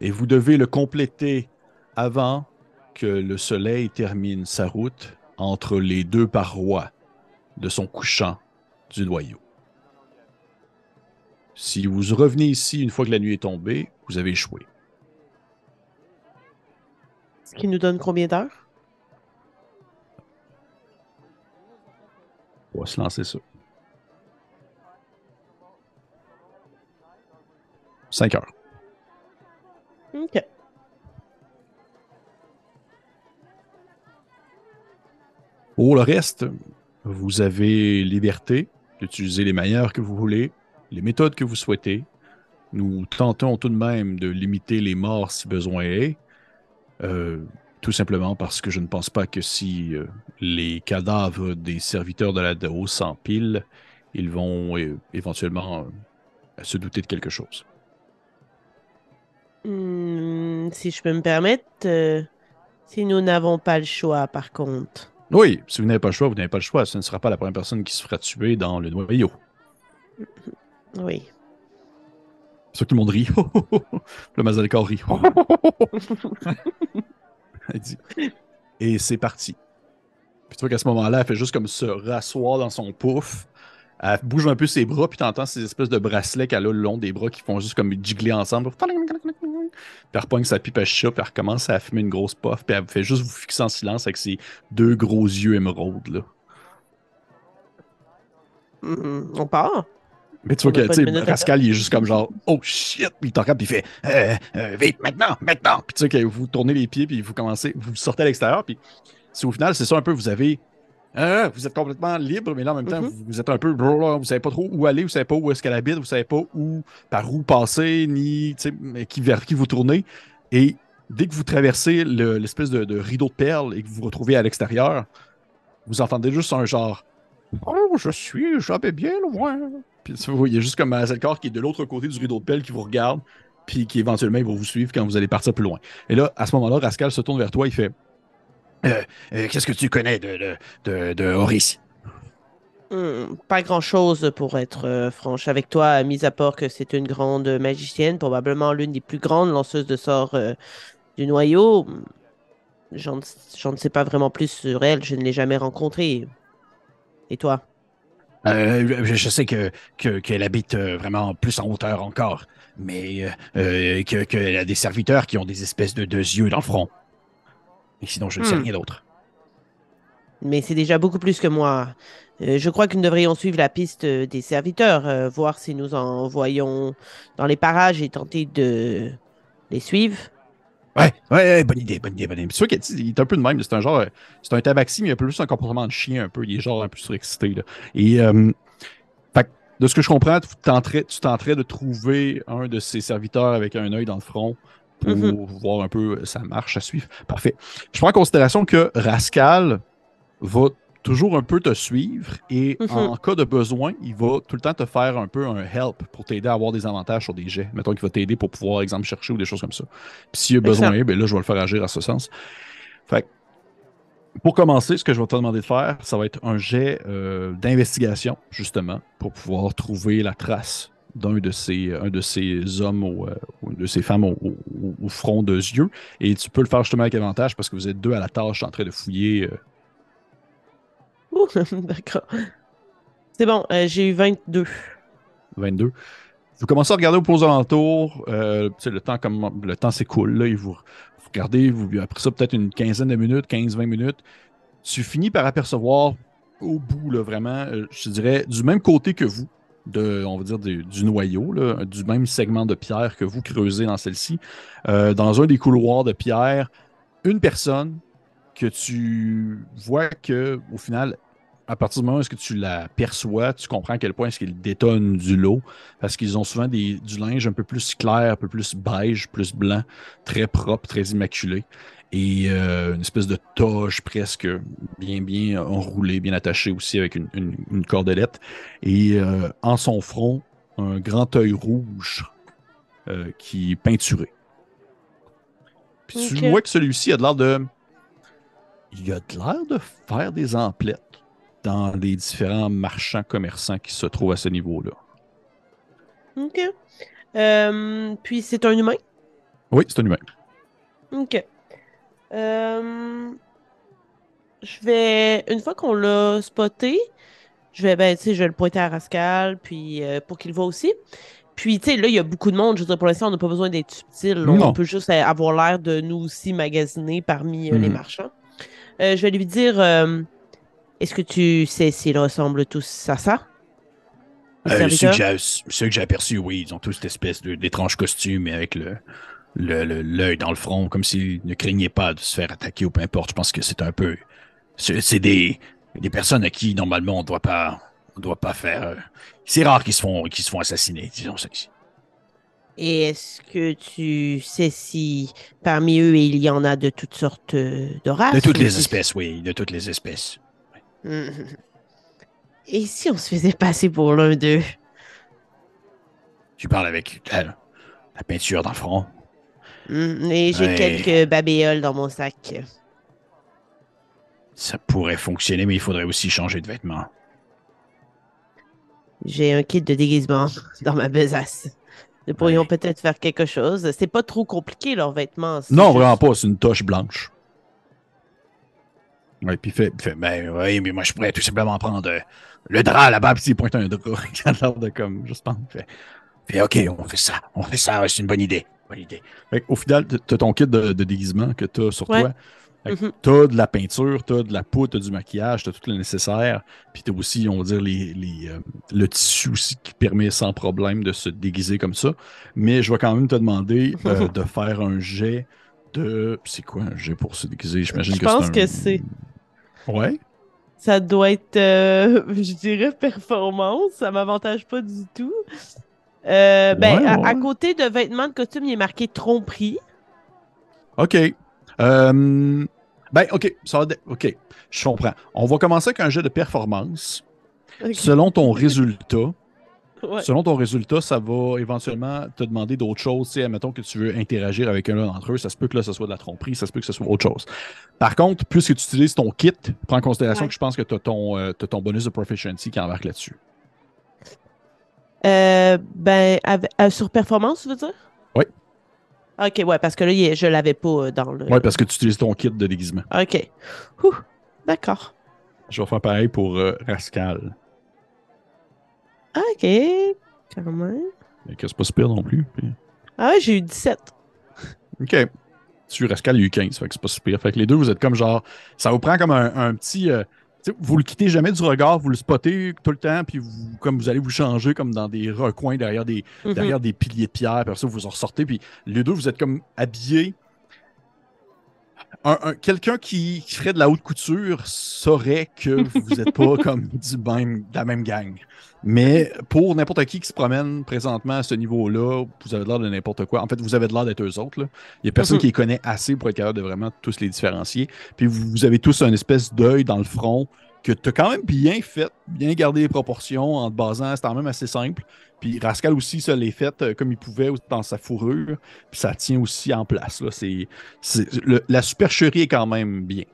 et vous devez le compléter avant que le soleil termine sa route entre les deux parois de son couchant du noyau. Si vous revenez ici une fois que la nuit est tombée, vous avez échoué. Ce qui nous donne combien d'heures? On va se lancer ça. 5 heures. OK. Pour le reste, vous avez liberté d'utiliser les manières que vous voulez, les méthodes que vous souhaitez. Nous tentons tout de même de limiter les morts si besoin est. Euh, tout simplement parce que je ne pense pas que si euh, les cadavres des serviteurs de la DAO s'empilent, ils vont euh, éventuellement se douter de quelque chose. Hmm, si je peux me permettre, si nous n'avons pas le choix, par contre. Oui, si vous n'avez pas le choix, vous n'avez pas le choix. Ce ne sera pas la première personne qui se fera tuer dans le noyau. Oui. Ça que tout le monde rit. le Mazalcor rit. Et c'est parti. Puis tu vois qu'à ce moment-là, elle fait juste comme se rasseoir dans son pouf. Elle bouge un peu ses bras, puis tu entends ces espèces de bracelets qu'elle a le long des bras qui font juste comme jiggler ensemble. Puis elle repogne sa pipe à chat, puis elle recommence à fumer une grosse puff, puis elle fait juste vous fixer en silence avec ses deux gros yeux émeraudes. Là. Mm-hmm. on part? Mais tu vois que, tu sais, Pascal, il est juste comme genre, oh shit, puis il t'en puis il fait, euh, euh, vite, maintenant, maintenant. Puis tu sais, que vous tournez les pieds, puis vous commencez, vous sortez à l'extérieur, puis si au final, c'est ça un peu, vous avez, euh, vous êtes complètement libre, mais là, en même temps, mm-hmm. vous, êtes un peu, vous savez pas trop où aller, vous savez pas où est-ce qu'elle habite, vous savez pas où, par où passer, ni, tu sais, qui, vers qui vous tournez. Et dès que vous traversez l'espèce de, de rideau de perles et que vous vous retrouvez à l'extérieur, vous entendez juste un genre, oh, je suis jamais bien loin. Puis vous voyez juste comme Azelkor qui est de l'autre côté du rideau de pelle qui vous regarde, puis qui éventuellement va vous suivre quand vous allez partir plus loin. Et là, à ce moment-là, Rascal se tourne vers toi, il fait euh, euh, Qu'est-ce que tu connais de, de, de, hmm, Pas grand-chose pour être euh, franche avec toi, mis à part que c'est une grande magicienne, probablement l'une des plus grandes lanceuses de sorts du noyau. j'en ne sais pas vraiment plus sur elle. Je ne l'ai jamais rencontrée. Et toi? Euh, je sais que qu'elle habite euh, vraiment plus en hauteur encore, mais euh, qu'elle a des serviteurs qui ont des espèces de deux yeux dans le front. Et sinon, je ne sais hmm. rien d'autre. Mais c'est déjà beaucoup plus que moi. je crois que nous devrions suivre la piste des serviteurs, voir si nous en voyons dans les parages et tenter de les suivre. Ouais, ouais, bonne idée, bonne idée, bonne idée. C'est sûr qu'il est un peu de même. C'est un genre, c'est un tabaxi, mais il a plus un comportement de chien un peu. Il est genre un peu surexcité. Là. Et euh, de ce que je comprends, tu tenterais, de trouver un de ses serviteurs avec un œil dans le front pour mm-hmm. voir un peu sa marche à suivre. Parfait. Je prends en considération que Rascal va toujours un peu te suivre et mhm. en cas de besoin, il va tout le temps te faire un peu un help pour t'aider à avoir des avantages sur des jets. Mettons qu'il va t'aider pour pouvoir, exemple, chercher ou des choses comme ça. Puis s'il y a besoin, ben là, je vais le faire agir à ce sens. Fait pour commencer, ce que je vais te demander de faire, ça va être un jet euh, d'investigation, justement, pour pouvoir trouver la trace d'un de ces, un de ces hommes ou euh, de ces femmes au, front de yeux. Et tu peux le faire justement avec avantage parce que vous êtes deux à la tâche en train de fouiller euh, D'accord. C'est bon, euh, j'ai eu 22. 22. Vous commencez à regarder aux alentours. Euh, le temps, temps s'écoule. Vous, regardez, vous, après ça, peut-être une quinzaine de minutes, 15-20 minutes. Tu finis par apercevoir au bout, là, vraiment, euh, je dirais, du même côté que vous, de, on va dire du, noyau, là, du même segment de pierre que vous creusez dans celle-ci, dans un des couloirs de pierre, une personne que tu vois que au final, à partir du moment où est-ce que tu la perçois, tu comprends à quel point est-ce qu'ils détonnent du lot, parce qu'ils ont souvent des, du linge un peu plus clair, un peu plus beige, plus blanc, très propre, très immaculé, et euh, une espèce de toge presque bien, bien enroulée, bien attachée aussi avec une, une, cordelette, et euh, en son front, un grand œil rouge euh, qui est peinturé. Puis tu vois que celui-ci a de l'air de il a l'air de faire des emplettes dans les différents marchands commerçants qui se trouvent à ce niveau-là. OK. Euh, puis c'est un humain? Oui, c'est un humain. OK. Euh, je vais. Une fois qu'on l'a spoté, je vais, ben, je vais le pointer à Rascal, puis euh, pour qu'il voit aussi. Puis, tu sais, là, il y a beaucoup de monde. Je veux dire, pour l'instant, on n'a pas besoin d'être subtil. On peut juste avoir l'air de nous aussi magasiner parmi les mhm. marchands. Euh, je vais lui dire Est-ce que tu sais s'ils ressemblent tous à ça? Euh, ceux que j'ai aperçus, oui, ils ont tous cette espèce d'étrange costume avec le l'œil dans le front, comme s'ils ne craignaient pas de se faire attaquer ou peu importe. Je pense que c'est un peu. C'est des, des personnes à qui, normalement, on ne doit pas. On doit pas faire. c'est rare qu'ils se, font, qu'ils se font assassiner, disons ça ici. Et est-ce que tu sais si parmi eux, il y en a de toutes sortes de races? De toutes les espèces, oui, de toutes les espèces. Et si on se faisait passer pour l'un d'eux? Tu parles avec la, peinture dans le front? Et j'ai quelques babéoles dans mon sac. Ça pourrait fonctionner, mais il faudrait aussi changer de vêtements. J'ai un kit de déguisement dans ma besace. Nous pourrions peut-être faire quelque chose. C'est pas trop compliqué, leurs vêtements. Non, vraiment pas. C'est une toche blanche. Oui, puis fait, fait ben oui, mais moi je pourrais tout simplement prendre euh, le drap là-bas, puis il pointe un drap qui a l'air de comme, juste fait, fait, ok, on fait ça, on fait ça, c'est une bonne idée. Bonne idée. Au final, tu as ton kit de, déguisement que tu as sur toi. Mhm. Tu as de la peinture, tu as de la poudre, tu as du maquillage, tu as tout le nécessaire. Puis tu as aussi, on va dire, les, les euh, le tissu aussi qui permet sans problème de se déguiser comme ça. Mais je vais quand même te demander euh, de faire un jet de. C'est quoi un jet pour se déguiser? J'imagine que c'est. Je pense que c'est. Ouais. Ça doit être, euh, je dirais, performance. Ça m'avantage pas du tout. ben, À, côté de vêtements de costume, il est marqué tromperie. OK. Euh, ben, OK, ça OK, je comprends. On va commencer avec un jeu de performance. Selon ton résultat, selon ton résultat, ça va éventuellement te demander d'autres choses. Si, admettons que tu veux interagir avec un d'entre eux, ça se peut que là, ce soit de la tromperie, ça se peut que ce soit autre chose. Par contre, puisque tu utilises ton kit, prends en considération que je pense que tu as, euh, ton bonus de proficiency qui embarque là-dessus. Euh, ben, sur performance, tu veux dire? Oui. Ok, ouais, parce que là, je l'avais pas euh, dans le. Ouais, parce que tu utilises ton kit de déguisement. Ok. D'accord. Je vais faire pareil pour euh, Rascal. Ok, quand même. Mais que c'est pas super non plus. Ah ouais, j'ai eu 17. Ok. Sur Rascal, il y a eu 15, fait que c'est pas super. Fait que les deux, vous êtes comme genre. Ça vous prend comme un, petit. Euh, vous le quittez jamais du regard, vous le spottez tout le temps, puis vous, comme vous allez vous changer comme dans des recoins derrière des, mhm. derrière des piliers de pierre, puis ça, vous en ressortez, puis les deux, vous êtes comme habillés. Quelqu'un qui, ferait de la haute couture saurait que vous n'êtes pas comme du même, de la même gang. Mais pour n'importe qui qui se promène présentement à ce niveau-là, vous avez l'air de n'importe quoi. En fait, vous avez l'air d'être eux autres. Il n'y a personne mhm. qui les connaît assez pour être capable de vraiment tous les différencier. Puis vous, avez tous un espèce d'œil dans le front que tu as quand même bien fait, bien gardé les proportions en te basant, c'est quand même assez simple. Puis Rascal aussi ça l'est fait euh, comme il pouvait dans sa fourrure, puis ça tient aussi en place. Là. C'est, la supercherie est quand même bien.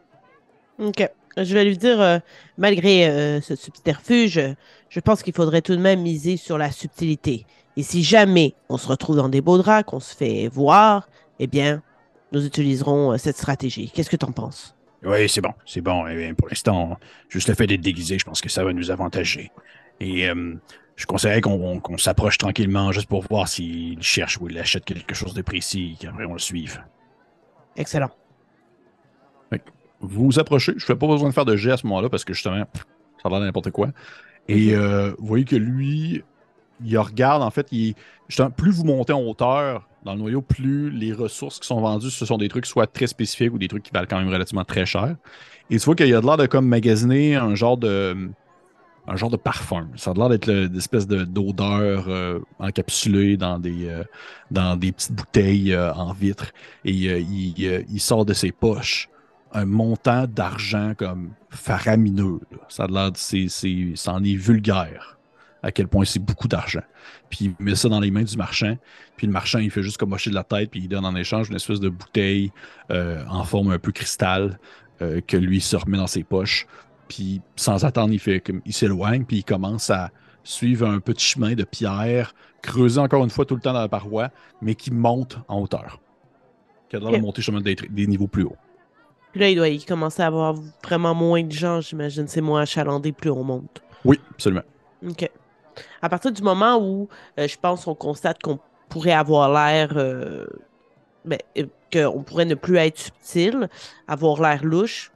OK. Je vais lui dire, euh, malgré euh, ce subterfuge, je pense qu'il faudrait tout de même miser sur la subtilité. Et si jamais on se retrouve dans des beaux draps, qu'on se fait voir, eh bien, nous utiliserons euh, cette stratégie. Qu'est-ce que tu en penses? Oui, c'est bon, c'est bon. Eh pour l'instant, juste le fait d'être déguisé, je pense que ça va nous avantager. Et je conseillerais qu'on s'approche tranquillement juste pour voir s'il cherche ou il achète quelque chose de précis, qu'après on le suive. Excellent vous vous approchez. Je ne fais pas besoin de faire de jet à ce moment-là parce que justement, ça a l'air n'importe quoi. Et euh, vous voyez que lui, il regarde, en fait, il, plus vous montez en hauteur dans le noyau, plus les ressources qui sont vendues, ce sont des trucs soit très spécifiques ou des trucs qui valent quand même relativement très cher. Et tu vois qu'il y a de l'air de comme magasiner un genre de un genre de parfum. Ça a l'air d'être l'espèce d'odeur euh, encapsulée dans des, euh, dans des petites bouteilles en vitre. Et il, sort de ses poches un montant d'argent comme faramineux. Ça a l'air, c'est, est vulgaire à quel point c'est beaucoup d'argent. Puis il met ça dans les mains du marchand, puis le marchand il fait juste comme mocher de la tête, puis il donne en échange une espèce de bouteille euh, en forme un peu cristal euh, que lui se remet dans ses poches. Puis sans attendre, il fait il s'éloigne, puis il commence à suivre un petit chemin de pierre, creuser encore une fois tout le temps dans la paroi, mais qui monte en hauteur. Qui a l'air de monter chemin des niveaux plus hauts. Puis là, il doit y commencer à avoir vraiment moins de gens, j'imagine. C'est moins achalandé, plus on monte. Oui, absolument. OK. À partir du moment où euh, je pense qu'on constate qu'on pourrait avoir l'air. Euh, ben, euh, qu'on pourrait ne plus être subtil, avoir l'air louche,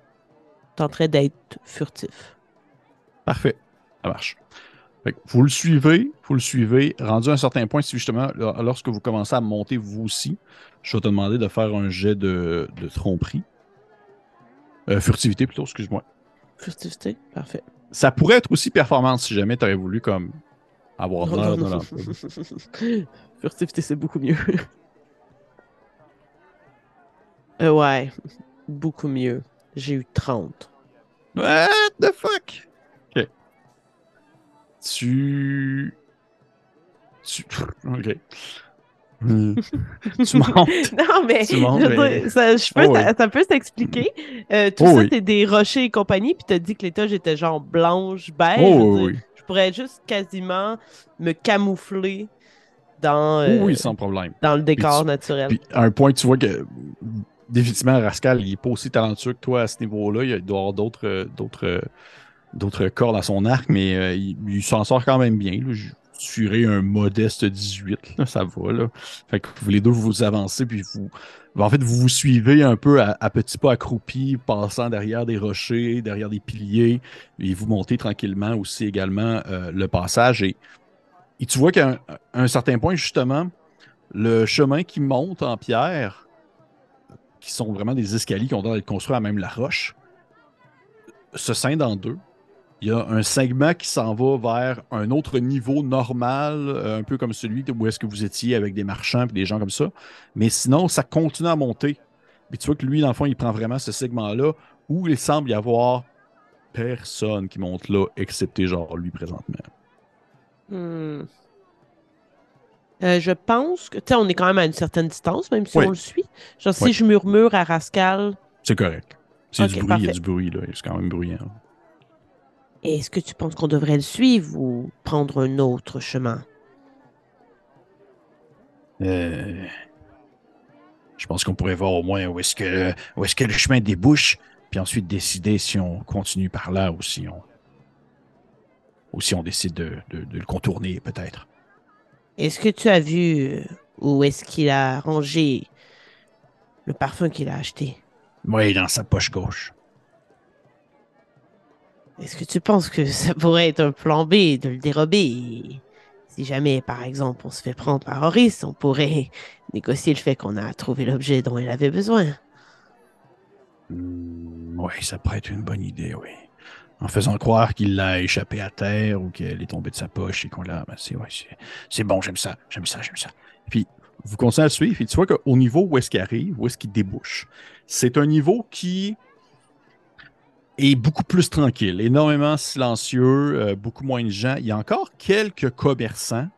tenterait d'être furtif. Parfait. Ça marche. vous le suivez, vous le suivez. Rendu à un certain point, si justement, lorsque vous commencez à monter vous aussi, je vais te demander de faire un jet de, de tromperie. Euh, furtivité plutôt, excuse-moi. Furtivité, parfait. Ça pourrait être aussi performance si jamais tu aurais voulu comme avoir l'air de Furtivité, c'est beaucoup mieux. Euh, ouais, beaucoup mieux. J'ai eu 30. What the fuck? Ok. Tu. Tu. Ok. Hmm. tu montes. non, mais, je peux, oh ça, peut s'expliquer. Euh, tout oh ça, c'est des rochers et compagnie, puis tu as dit que l'étage était genre blanche, beige. Oh je pourrais juste quasiment me camoufler dans, oui, sans problème. dans le décor naturel. Puis à un point, tu vois que définitivement, Rascal, il n'est pas aussi talentueux que toi à ce niveau-là. Il doit avoir d'autres, d'autres, d'autres cordes à son arc, mais euh, il, s'en sort quand même bien tuerez un modeste 18, ça va. Là. Fait que vous les deux, vous avancez, puis vous. En fait, vous vous suivez un peu à, petits pas accroupis, passant derrière des rochers, derrière des piliers, et vous montez tranquillement aussi également euh, le passage. Et tu vois qu'à un, certain point, justement, le chemin qui monte en pierre, qui sont vraiment des escaliers qui ont l'air d'être construits à même la roche, se scinde en deux il y a un segment qui s'en va vers un autre niveau normal, euh, un peu comme celui où est-ce que vous étiez avec des marchands et des gens comme ça. Mais sinon, ça continue à monter. Et tu vois que lui, dans le fond, il prend vraiment ce segment-là où il semble y avoir personne qui monte là, excepté genre lui présentement. Hmm. Euh, je pense que, tu sais, on est quand même à une certaine distance, même si on le suit. Genre, si je murmure à Rascal. C'est correct. C'est du bruit, il y a du bruit, là. C'est quand même bruyant. Est-ce que tu penses qu'on devrait le suivre ou prendre un autre chemin? Euh... Je pense qu'on pourrait voir au moins où est-ce que, où est-ce que le chemin débouche, puis ensuite décider si on continue par là ou si on, ou si on décide de, le contourner, peut-être. Est-ce que tu as vu euh, où est-ce qu'il a rangé le parfum qu'il a acheté? Oui, dans sa poche gauche. Est-ce que tu penses que ça pourrait être un plan B de le dérober? Si jamais, par exemple, on se fait prendre par Horis, on pourrait négocier le fait qu'on a trouvé l'objet dont il avait besoin. Hmm, oui, ça pourrait être une bonne idée, oui. En faisant croire qu'il l'a échappé à terre ou qu'elle est tombée de sa poche et qu'on l'a. C'est bon, j'aime ça, j'aime ça, j'aime ça. Puis, vous continuez à suivre et tu vois qu'au niveau où est-ce qu'il arrive, où est-ce qu'il débouche, c'est un niveau qui est beaucoup plus tranquille, énormément silencieux, euh, beaucoup moins de gens. Il y a encore quelques commerçants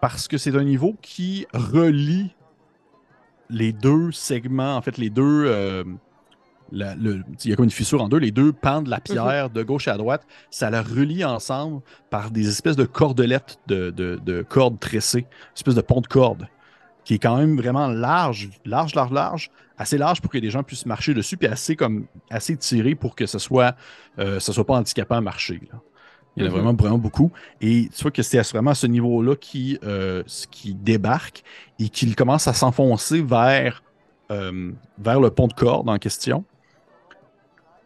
parce que c'est un niveau qui relie les deux segments, en fait, les deux. Euh, il y a comme une fissure en deux, les deux pans de la mhm. pierre de gauche à droite, ça la relie ensemble par des espèces de cordelettes de, de, cordes tressées, une espèce de pont de cordes qui est quand même vraiment large, large, large, large, assez large pour que les gens puissent marcher dessus, puis assez comme assez tiré pour que ce soit, euh, soit pas handicapant à marcher. Il y en a mhm. vraiment, vraiment beaucoup. Et tu vois que c'est vraiment à ce niveau-là qui, euh, qui débarque et qu'il commence à s'enfoncer vers, euh, vers le pont de corde en question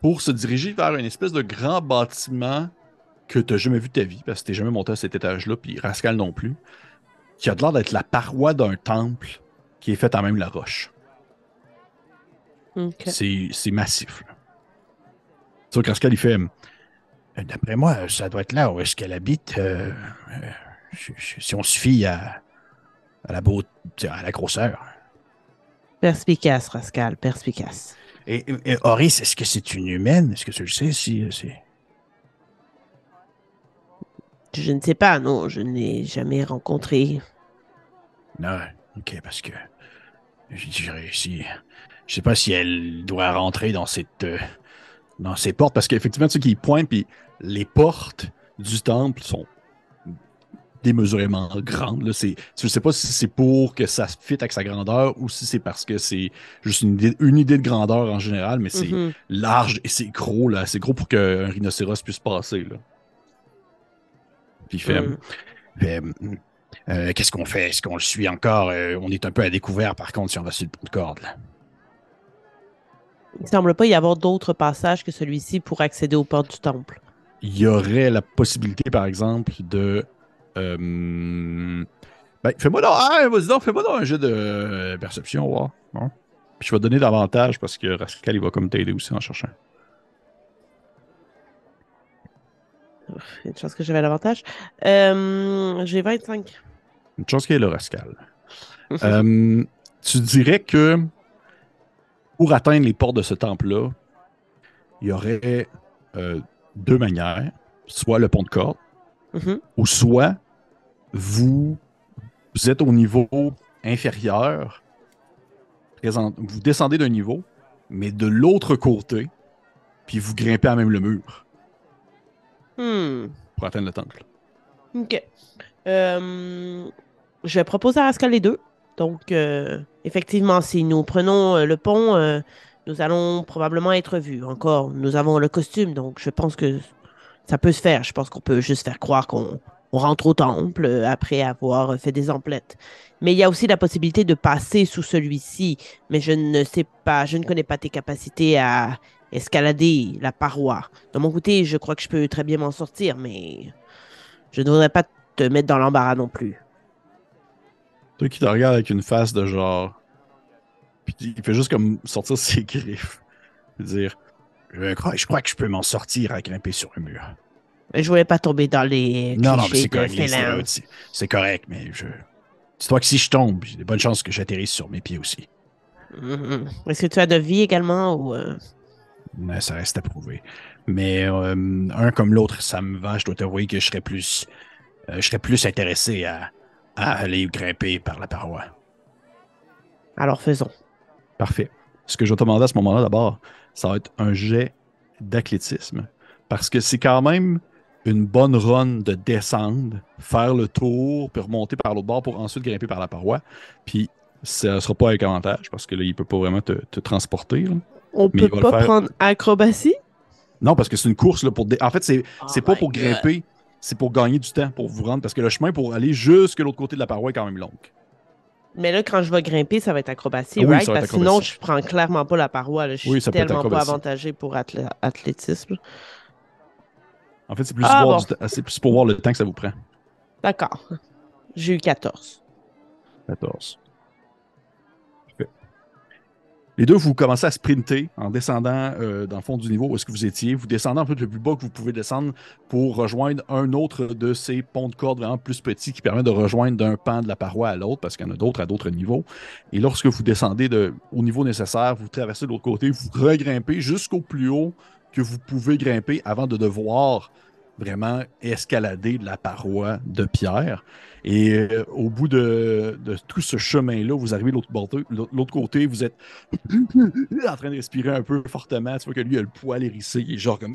pour se diriger vers une espèce de grand bâtiment que tu n'as jamais vu de ta vie, parce que tu n'es jamais monté à cet étage-là, puis Rascal non plus qui a l'air d'être la paroi d'un temple qui est faite en même la roche. C'est massif. Tu vois, il fait euh, D'après moi, ça doit être là où est-ce qu'elle habite. Euh, euh, si on se fie à, la beauté, à la grosseur. Perspicace, Rascal, perspicace. Et, et Horis, est-ce que c'est une humaine? Est-ce que tu le sais si c'est. Je ne sais pas, non, je ne l'ai jamais rencontré. Non, ok, parce que je dirais si. Je sais pas si elle doit rentrer dans cette euh, dans ces portes, parce qu'effectivement, tu sais qu'il pointe, puis les portes du temple sont démesurément grandes. Là. C'est, ne sais pas si c'est pour que ça fit avec sa grandeur ou si c'est parce que c'est juste une idée, une idée de grandeur en général, mais c'est mm-hmm. large et c'est gros. Là. C'est gros pour qu'un rhinocéros puisse passer. Là. Puis fait, mm. fait euh, qu'est-ce qu'on fait? Est-ce qu'on le suit encore? Euh, on est un peu à découvert, par contre, si on va sur le pont de corde. Il ne semble pas y avoir d'autres passages que celui-ci pour accéder aux portes du temple. Il y aurait la possibilité, par exemple, de. Euh, ben, fais-moi donc, ah, fais-moi donc un jeu de perception, hein? Puis je vais donner davantage parce que Rascal, il va comme t'aider aussi en cherchant. Il y a une chance que j'avais l'avantage. J'ai 25. Une chose qui est le Rascal. Euh, tu dirais que pour atteindre les portes de ce temple-là, il y aurait euh, deux manières. Soit le pont de corde, mm-hmm. ou soit vous, vous êtes au niveau inférieur, vous descendez d'un niveau, mais de l'autre côté, puis vous grimpez à même le mur. Hmm. Pour atteindre le temple. OK. Euh, je vais proposer à Rascal les deux. Donc, euh, effectivement, si nous prenons euh, le pont, nous allons probablement être vus. Encore, nous avons le costume, donc je pense que ça peut se faire. Je pense qu'on peut juste faire croire qu'on rentre au temple après avoir fait des emplettes. Mais il y a aussi la possibilité de passer sous celui-ci. Mais je ne sais pas, je ne connais pas tes capacités à escalader la paroi. De mon côté, je crois que je peux très bien m'en sortir, mais je ne voudrais pas te mettre dans l'embarras non plus. Toi qui te regarde avec une face de genre. Puis il fait juste comme sortir ses griffes. Dire je crois, je crois que je peux m'en sortir à grimper sur le mur. Je voulais pas tomber dans les. Non, non, mais c'est correct. C'est correct, mais je. Dis-toi que si je tombe, j'ai des bonnes chances que j'atterrisse sur mes pieds aussi. Mm-hmm. Est-ce que tu as de vie également ou. Euh? Ça reste à prouver. Mais euh, un comme l'autre, ça me va. Je dois t'avouer que je serais plus euh, je serais plus intéressé à, aller grimper par la paroi. Alors faisons. Parfait. Ce que je vais te demander à ce moment-là, d'abord, ça va être un jet d'athlétisme. Parce que c'est quand même une bonne run de descendre, faire le tour, puis remonter par l'autre bord pour ensuite grimper par la paroi. Puis ça ne sera pas avec avantage parce que là, il ne peut pas vraiment te, transporter. On ne peut pas prendre acrobatie? Non, parce que c'est une course là, pour. En fait, c'est oh pas pour grimper, c'est pour gagner du temps pour vous rendre parce que le chemin pour aller jusque l'autre côté de la paroi est quand même long. Mais là, quand je vais grimper, ça va être acrobatie, right? Parce que sinon, je prends clairement pas la paroi. Je suis tellement pas avantagé pour athlétisme. En fait, c'est plus, ah, plus, pour voir le temps que ça vous prend. D'accord. J'ai eu 14. 14. Les deux, vous commencez à sprinter en descendant euh, dans le fond du niveau où est-ce que vous étiez. Vous descendez un peu le plus bas que vous pouvez descendre pour rejoindre un autre de ces ponts de corde vraiment plus petits qui permet de rejoindre d'un pan de la paroi à l'autre parce qu'il y en a d'autres à d'autres niveaux. Et lorsque vous descendez de, au niveau nécessaire, vous traversez de l'autre côté, vous regrimpez jusqu'au plus haut que vous pouvez grimper avant de devoir vraiment escalader de la paroi de pierre. Et euh, au bout de, tout ce chemin-là, vous arrivez de l'autre côté, vous êtes en train de respirer un peu fortement. Tu vois que lui, il a le poil hérissé, genre comme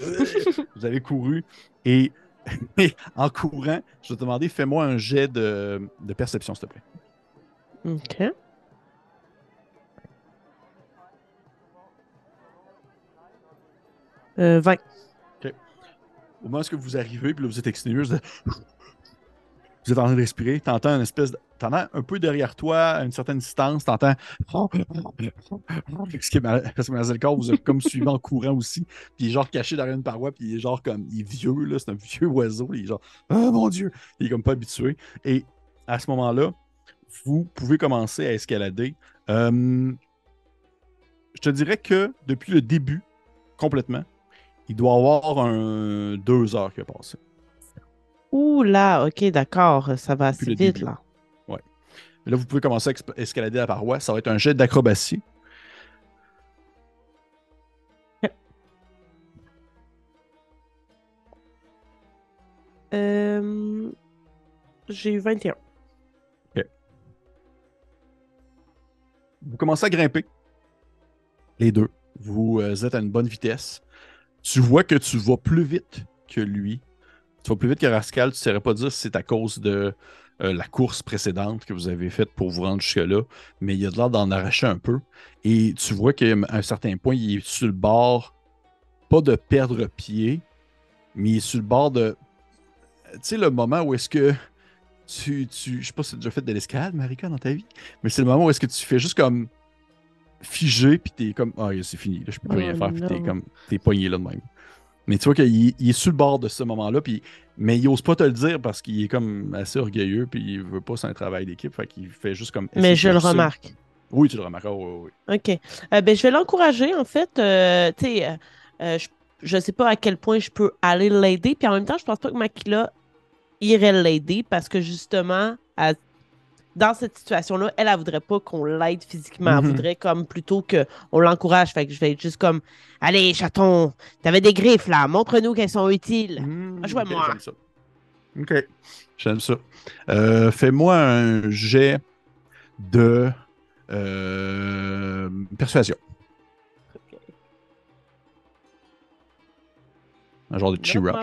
vous avez couru. Et, en courant, je vais te demander, fais-moi un jet de, perception, s'il te plaît. OK. Euh, 20 au moment où vous arrivez, puis là, vous êtes exténué, vous êtes... êtes en train de respirer, t'entends une espèce de... T'entends un peu derrière toi, à une certaine distance, t'entends... Parce que le corps vous a comme suivi en courant aussi, puis il est genre caché derrière une paroi, puis il est genre comme... Il est vieux, là, c'est un vieux oiseau, il est genre... Oh mon Dieu! Il est comme pas habitué. Et à ce moment-là, vous pouvez commencer à escalader. Euh, je te dirais que depuis le début, complètement, il doit avoir un deux heures qui a passé. Ouh là, ok, d'accord. Ça va assez vite, là. Ouais. Là, vous pouvez commencer à escalader la paroi. Ça va être un jet d'acrobatie. Euh... J'ai eu 21. OK. Vous commencez à grimper. Les deux. Vous euh, êtes à une bonne vitesse tu vois que tu vas plus vite que lui. Tu vas plus vite que Rascal. Tu ne saurais pas dire si c'est à cause de euh, la course précédente que vous avez faite pour vous rendre jusque-là, mais il a de l'air d'en arracher un peu. Et tu vois qu'à un certain point, il est sur le bord, pas de perdre pied, mais il est sur le bord de. Tu sais, le moment où est-ce que tu. tu je sais pas si tu as déjà fait de l'escalade, Marika, dans ta vie, mais c'est le moment où est-ce que tu fais juste comme figé, puis t'es comme, ah, c'est fini, là, je peux plus rien oh faire, puis t'es comme, t'es poigné là de même. Mais tu vois qu'il est sur le bord de ce moment-là, puis, mais il ose pas te le dire parce qu'il est comme assez orgueilleux, puis il veut pas c'est un travail d'équipe, fait qu'il fait juste comme. Mais je le remarque. Oui, tu le remarques, oui, oui. OK. Euh, ben, je vais l'encourager, en fait. Euh, tu sais, euh, je, je sais pas à quel point je peux aller l'aider, puis en même temps, je pense pas que Makila irait l'aider parce que justement, elle dans cette situation-là, elle, elle voudrait pas qu'on l'aide physiquement. Elle mhm. voudrait comme plutôt qu'on l'encourage. Fait que je vais être juste comme Allez, chaton, t'avais des griffes là, montre-nous qu'elles sont utiles. Mmh, moi Ok, j'aime ça. Euh, fais-moi un jet de euh, persuasion. Un genre de cheer up.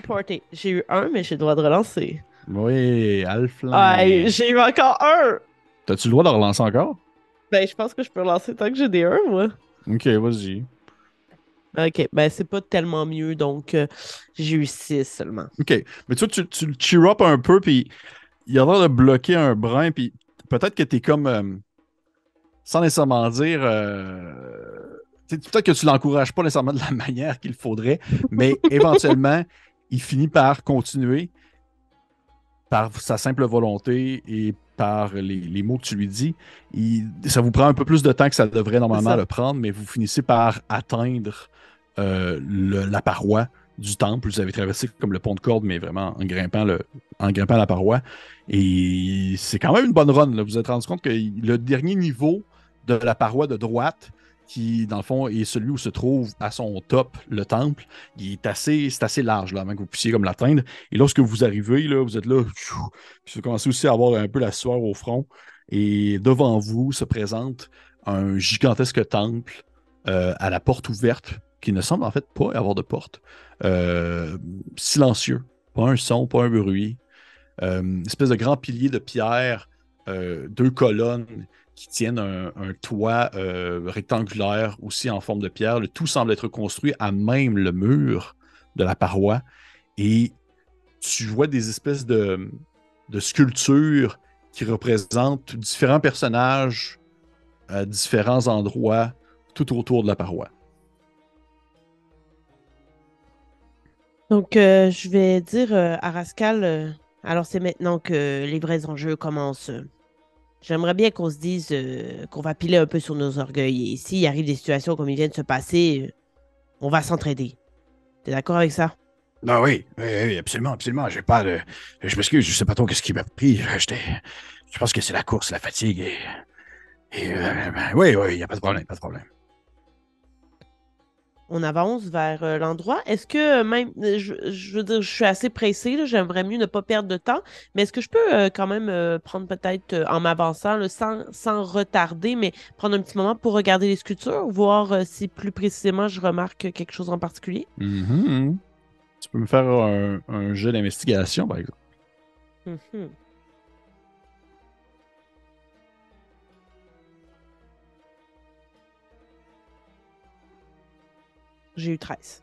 J'ai eu un, mais j'ai le droit de relancer. Oui. Ouais, j'ai eu encore un. T'as-tu le droit de relancer encore? Ben, je pense que je peux relancer tant que j'ai des 1, moi. Ok, vas-y. Ok, ben c'est pas tellement mieux, donc euh, j'ai eu 6 seulement. Ok, mais tu, tu, tu le cheer up un peu, puis il a l'air de bloquer un brin, puis peut-être que t'es comme. Euh, sans nécessairement dire. Euh, peut-être que tu l'encourages pas nécessairement de la manière qu'il faudrait, mais éventuellement, il finit par continuer par sa simple volonté et par les, mots que tu lui dis, ça vous prend un peu plus de temps que ça devrait normalement le prendre, mais vous finissez par atteindre euh, la paroi du temple. Vous avez traversé comme le pont de corde, mais vraiment en grimpant, le, en grimpant la paroi. Et c'est quand même une bonne run. Vous vous êtes rendu compte que le dernier niveau de la paroi de droite, qui, dans le fond, est celui où se trouve à son top le temple. Il est assez, c'est assez large, là, avant que vous puissiez comme l'atteindre. Et lorsque vous arrivez, là, vous êtes là, puis vous commencez aussi à avoir un peu la sueur au front. Et devant vous se présente un gigantesque temple euh, à la porte ouverte, qui ne semble en fait pas avoir de porte. Euh, silencieux. Pas un son, pas un bruit. Euh, une espèce de grand pilier de pierre deux colonnes qui tiennent un, toit euh, rectangulaire aussi en forme de pierre. Le tout semble être construit à même le mur de la paroi. Et tu vois des espèces de, sculptures qui représentent différents personnages à différents endroits tout autour de la paroi. Donc, euh, je vais dire euh, à Rascal, euh, alors c'est maintenant que les vrais enjeux commencent. J'aimerais bien qu'on se dise qu'on va piler un peu sur nos orgueils. Et s'il arrive des situations comme il vient de se passer, on va s'entraider. T'es d'accord avec ça? Non, oui, oui, absolument, absolument. J'ai pas de. Je m'excuse, je sais pas trop qu'est-ce qui m'a pris. Je pense que c'est la course, la fatigue et. et ben, oui, oui, il n'y a pas de problème, pas de problème on avance vers euh, l'endroit. Est-ce que euh, même, euh, je, veux dire, je suis assez pressé, j'aimerais mieux ne pas perdre de temps, mais est-ce que je peux quand même prendre peut-être en m'avançant, sans, sans, retarder, mais prendre un petit moment pour regarder les sculptures, voir si plus précisément je remarque quelque chose en particulier? Mm-hmm. Tu peux me faire un, jeu d'investigation, par exemple. Mm-hmm. J'ai eu 13.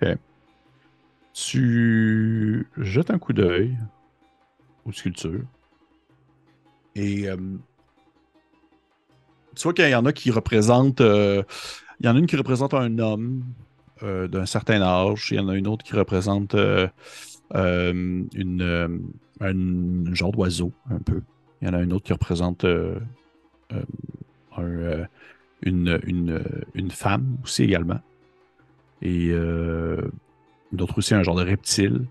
Ok. Tu jettes un coup d'œil aux sculptures. Et euh, tu vois qu'il y en a qui représentent. Euh, il y en a une qui représente un homme euh, d'un certain âge. Il y en a une autre qui représente un genre d'oiseau, un peu. Il y en a une autre qui représente une, femme aussi également et euh, d'autres aussi un genre de reptile.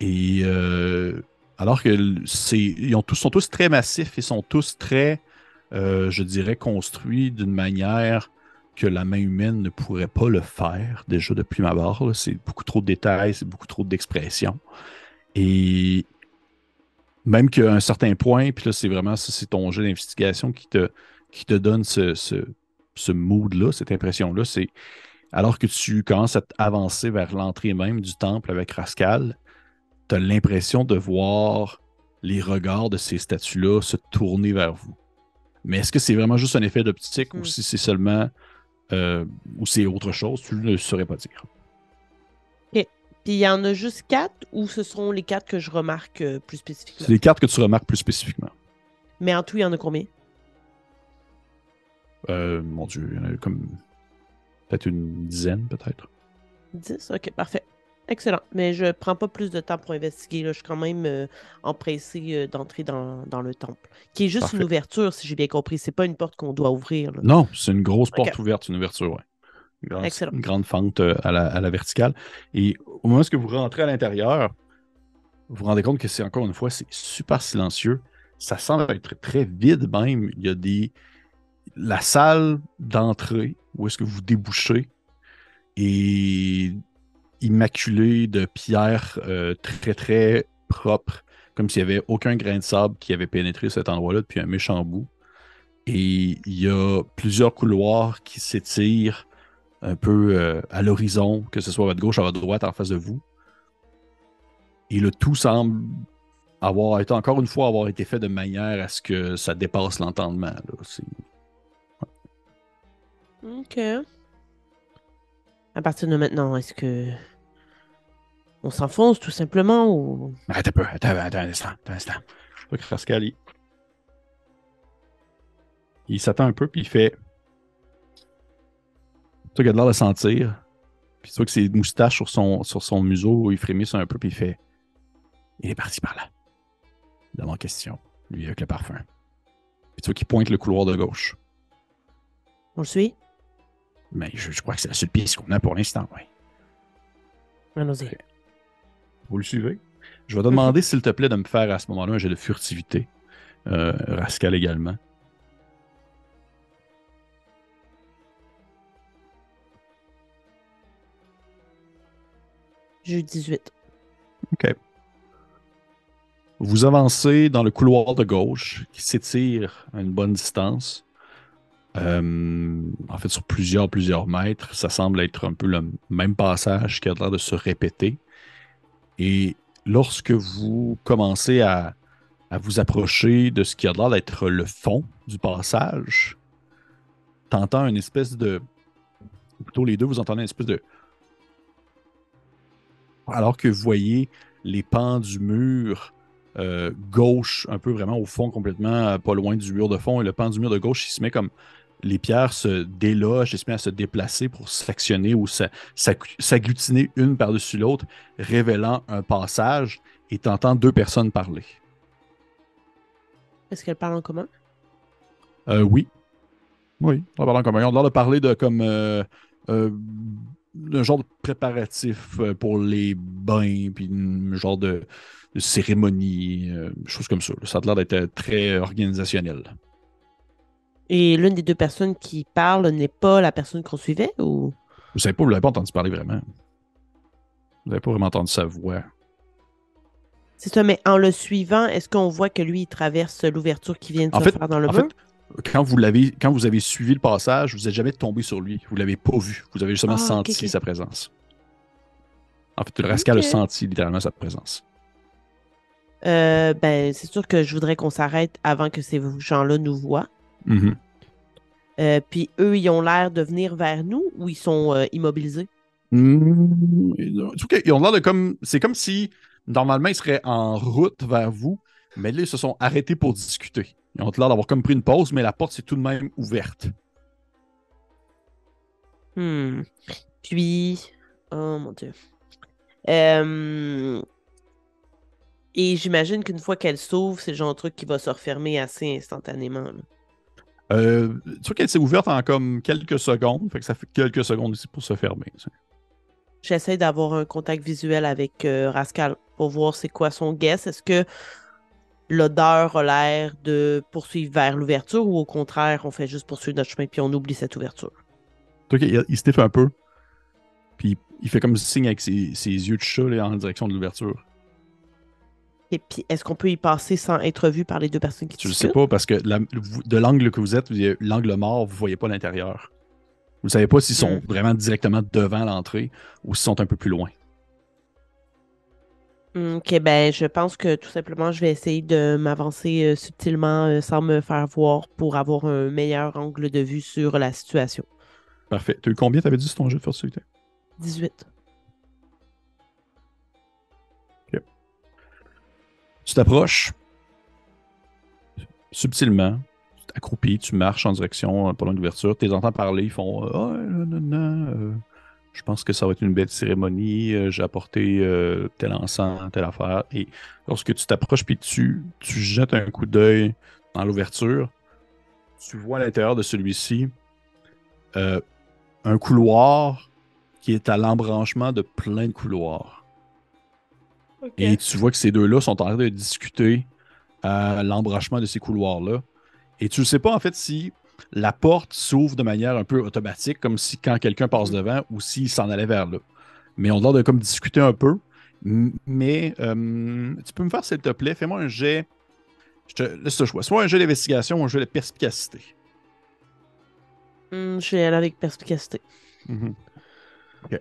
Et euh, alors que c'est, ils ont tous, sont tous très massifs, ils sont tous très, euh, je dirais, construits d'une manière que la main humaine ne pourrait pas le faire, déjà depuis ma barre. C'est beaucoup trop de détails, c'est beaucoup trop d'expressions. Et même qu'à un certain point, puis là, c'est vraiment c'est ton jeu d'investigation qui te, qui te donne ce, ce, ce mood-là, cette impression-là. C'est alors que tu commences à avancer vers l'entrée même du temple avec Rascal, tu as l'impression de voir les regards de ces statues-là se tourner vers vous. Mais est-ce que c'est vraiment juste un effet d'optique ou hmm. si c'est seulement euh, ou c'est autre chose, tu ne saurais pas dire. OK. Puis il y en a juste quatre ou ce seront les quatre que je remarque euh, plus spécifiquement? C'est les quatre que tu remarques plus spécifiquement. Mais en tout, il y en a combien? Euh, mon Dieu, il y en a comme Peut-être une dizaine, peut-être. 10, ok, parfait. Excellent. Mais je prends pas plus de temps pour investiguer. Je suis quand même euh, empressé euh, d'entrer dans, le temple. Qui est juste une ouverture, si j'ai bien compris. C'est pas une porte qu'on doit ouvrir. Non, c'est une grosse porte ouverte, une ouverture, oui. Excellent. Une grande fente euh, à, la, verticale. Et au moment où vous rentrez à l'intérieur, vous vous rendez compte que c'est encore une fois, c'est super silencieux. Ça semble être très vide même. Il y a des. La salle d'entrée où est-ce que vous débouchez et immaculé de pierres euh, très très propres, comme s'il n'y avait aucun grain de sable qui avait pénétré cet endroit-là depuis un méchant bout. Et il y a plusieurs couloirs qui s'étirent un peu euh, à l'horizon, que ce soit à votre gauche, à votre droite, en face de vous. Et le tout semble avoir été, encore une fois, avoir été fait de manière à ce que ça dépasse l'entendement. Ok. À partir de maintenant, est-ce que. On s'enfonce tout simplement ou. Arrête un peu, attends, attends un instant, attends un instant. Je que Rascal, il, il s'attend un peu, puis il fait. Tu a l'air de sentir. Puis tu vois que ses moustaches sur son, sur son museau, il frémisse un peu, puis il fait. Il est parti par là. Dans mon question, lui avec le parfum. Puis tu vois qu'il pointe le couloir de gauche. On le suit? Mais je, crois que c'est la seule piste qu'on a pour l'instant, oui. Allons-y. Vous le suivez? Je vais te demander, s'il te plaît, de me faire à ce moment-là un jet de furtivité. Euh, Rascal également. J'ai eu 18. OK. Vous avancez dans le couloir de gauche qui s'étire à une bonne distance. Euh, en fait, sur plusieurs, plusieurs mètres, ça semble être un peu le même passage qui a l'air de se répéter. Et lorsque vous commencez à, vous approcher de ce qui a l'air d'être le fond du passage. T'entends une espèce de. Plutôt les deux, vous entendez une espèce de. Alors que vous voyez les pans du mur euh, gauche, un peu vraiment au fond, complètement euh, pas loin du mur de fond, et le pan du mur de gauche, il se met comme les pierres se délogent et se met à se déplacer pour s'actionner ou s'agglutiner une par-dessus l'autre, révélant un passage et tentant deux personnes parler. Est-ce qu'elles parlent en commun? Euh, oui. Oui, on parle en commun. On a l'air de parler de comme euh, euh, un genre de préparatif pour les bains, puis un genre de, cérémonie, choses comme ça. Ça a l'air d'être très organisationnel. Et l'une des deux personnes qui parle n'est pas la personne qu'on suivait ou? Vous savez pas, vous l'avez pas entendu parler vraiment. Vous n'avez pas vraiment entendu sa voix. C'est ça, mais en le suivant, est-ce qu'on voit que lui, il traverse l'ouverture qui vient de se faire dans le en Fait, quand vous l'avez, quand vous avez suivi le passage, vous n'êtes jamais tombé sur lui. Vous l'avez pas vu. Vous avez justement ah, senti sa présence. En fait, le Rascal a senti littéralement sa présence. Euh, ben, c'est sûr que je voudrais qu'on s'arrête avant que ces gens-là nous voient. Mm-hmm. Euh, puis eux, ils ont l'air de venir vers nous ou ils sont euh, immobilisés? Mm, ils ont l'air de comme. C'est comme si normalement ils seraient en route vers vous, mais là, ils se sont arrêtés pour discuter. Ils ont l'air d'avoir comme pris une pause, mais la porte c'est tout de même ouverte. Hmm. Puis. Oh mon dieu. Euh, et j'imagine qu'une fois qu'elle s'ouvre, c'est le genre de truc qui va se refermer assez instantanément. Euh, tu vois qu'elle s'est ouverte en comme quelques secondes, fait que ça fait quelques secondes ici pour se fermer. J'essaie d'avoir un contact visuel avec euh, Rascal pour voir c'est quoi son guess. Est-ce que l'odeur a l'air de poursuivre vers l'ouverture ou au contraire, on fait juste poursuivre notre chemin puis on oublie cette ouverture? il, il se un peu. Puis il fait comme signe avec ses, yeux de chat en direction de l'ouverture. Et puis, est-ce qu'on peut y passer sans être vu par les deux personnes qui Je ne sais pas, parce que de l'angle que vous êtes, l'angle mort, vous ne voyez pas l'intérieur. Vous ne savez pas s'ils sont hmm. vraiment directement devant l'entrée ou s'ils sont un peu plus loin. Hmm, ok, ben je pense que tout simplement, je vais essayer de m'avancer euh, subtilement euh, sans me faire voir pour avoir un meilleur angle de vue sur la situation. Parfait. Tu as eu combien, t'avais dit, sur ton jeu de furtivité? 18. Tu t'approches subtilement, accroupi, tu marches en direction euh, pendant l'ouverture, tu les entends parler, ils font oh, non, non, euh, je pense que ça va être une belle cérémonie, j'ai apporté tel encens, telle affaire. Et lorsque tu t'approches puis tu, tu jettes un coup d'œil dans l'ouverture, tu vois à l'intérieur de celui-ci un couloir qui est à l'embranchement de plein de couloirs. Et tu vois que ces deux-là sont en train de discuter à l'embranchement de ces couloirs-là. Et tu ne sais pas en fait si la porte s'ouvre de manière un peu automatique, comme si quand quelqu'un passe mm. devant ou s'il s'en allait vers là. Mais on a l'air de comme discuter un peu. Mais euh, tu peux me faire, s'il te plaît, fais-moi un jet. Je te laisse le choix. Soit un jet d'investigation ou un jet de perspicacité. Mm, je vais aller avec perspicacité. Mm-hmm. Ok.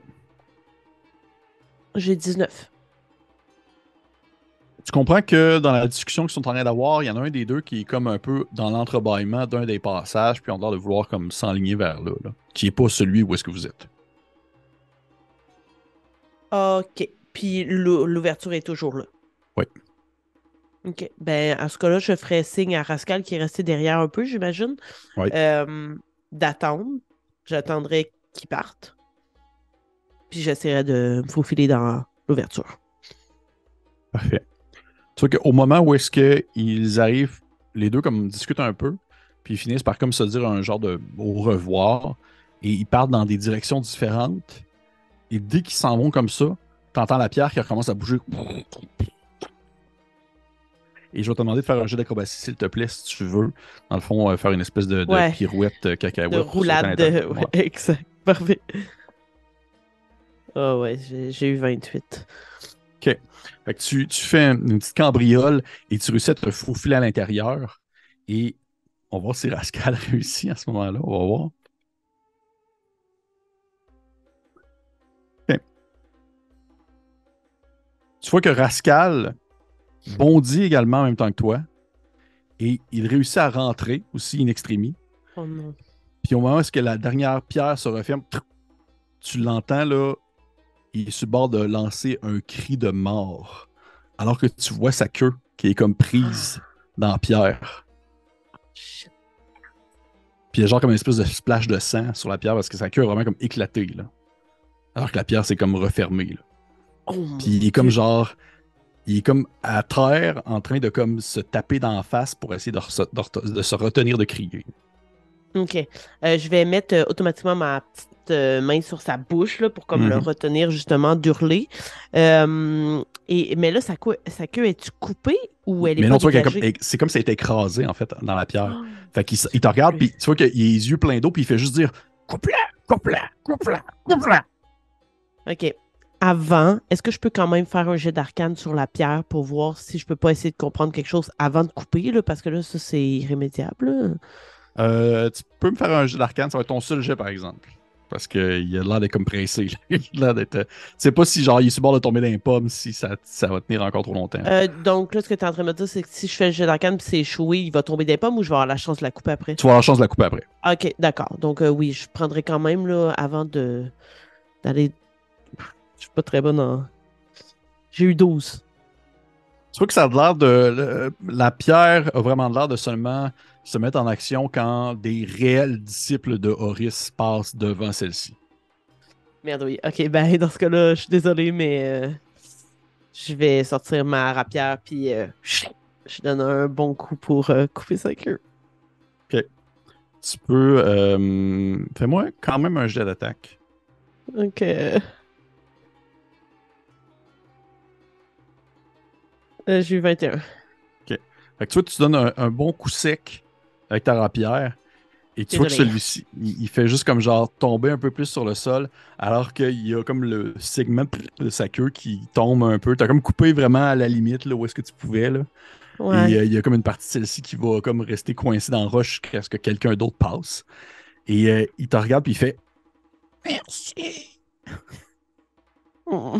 J'ai 19 tu comprends que dans la discussion qu'ils sont en train d'avoir, il y en a un des deux qui est comme un peu dans l'entrebâillement d'un des passages, puis on a l'air de vouloir comme s'enligner vers là, qui n'est pas celui où est-ce que vous êtes. Ok. Puis l'ouverture est toujours là. Oui. Ok. Ben, à ce cas-là, je ferai signe à Rascal qui est resté derrière un peu, j'imagine. Oui. Euh, d'attendre. J'attendrai qu'il parte. Puis j'essaierai de me faufiler dans l'ouverture. Parfait. Vois qu'au moment où est-ce qu'ils arrivent, les deux comme discutent un peu, puis ils finissent par comme se dire un genre de au revoir, et ils partent dans des directions différentes. Et dès qu'ils s'en vont comme ça, t'entends la pierre qui recommence à bouger. Et je vais te demander de faire un jeu d'acrobatie, s'il te plaît, si tu veux. Dans le fond, euh, faire une espèce de, pirouette euh, cacahuète. De roulade. De... Ouais, exact. Parfait. Oh ouais, j'ai eu 28. OK. Fait que tu, fais une petite cambriole et tu réussis à te faufiler à l'intérieur. Et on va voir si Rascal réussit à ce moment-là. On va voir. Tu vois que Rascal, bondit également en même temps que toi. Et il réussit à rentrer aussi in extremis. Oh non. Puis au moment où est-ce que la dernière pierre se referme, tu l'entends là, il est sur le bord de lancer un cri de mort. Alors que tu vois sa queue qui est comme prise dans la pierre. Puis il y a genre comme une espèce de splash de sang sur la pierre parce que sa queue est vraiment comme éclatée là. Alors que la pierre c'est comme refermée là. Oh Puis il est comme genre. Il est comme à terre en train de comme se taper dans la face pour essayer de se retenir de crier. OK. Euh, je vais mettre euh, automatiquement ma petite euh, main sur sa bouche là, pour comme le Mhm. retenir justement d'hurler. Euh, et, mais là, sa, queue- sa queue est-tu coupée ou elle est Mais pas non, tu vois c'est comme si elle était écrasée en fait dans la pierre. Oh. Fait qu'il il te regarde, puis tu vois qu'il a les yeux pleins d'eau, puis il fait juste dire Coupe-la, coupe-la, coupe-la, coupe-la. OK. Avant, est-ce que je peux quand même faire un jet d'arcane sur la pierre pour voir si je peux pas essayer de comprendre quelque chose avant de couper, là, parce que là, ça, c'est irrémédiable. là? Euh, tu peux me faire un jet d'arcane, ça va être ton seul jet par exemple. Parce qu'il a l'air d'être comme pressé. Il a l'air d'être. euh, Tu sais pas si genre il est sur bord de tomber dans les pommes, si ça, ça va tenir encore trop longtemps. Euh, donc, là, ce que tu es en train de me dire, c'est que si je fais le jet d'arcane puis c'est échoué, il va tomber des pommes ou je vais avoir la chance de la couper après? Tu vas avoir la chance de la couper après. OK, d'accord. Donc, euh, oui, je prendrai quand même, là, avant de d'aller. Je suis pas très bonne en. J'ai eu 12. Tu vois que ça a l'air de. la pierre a vraiment l'air de seulement se mettre en action quand des réels disciples de Horus passent devant celle-ci. Merde, oui. OK, ben, dans ce cas-là, je suis désolé, mais euh, je vais sortir ma rapière puis euh, je donne un bon coup pour euh, couper sa queue. Tu peux. euh, Fais-moi quand même un jet d'attaque. OK. Euh, J'ai eu 21. Fait que tu vois, tu donnes un, un bon coup sec avec ta rapière. Et tu vois que celui-ci, il, il fait juste comme genre tomber un peu plus sur le sol, alors qu'il y a comme le segment de sa queue qui tombe un peu. T'as comme coupé vraiment à la limite là, où est-ce que tu pouvais. Là. Ouais. Et euh, il y a comme une partie de celle-ci qui va comme rester coincée dans la roche jusqu'à ce que quelqu'un d'autre passe. Et euh, il te regarde puis il fait Merci. Oh,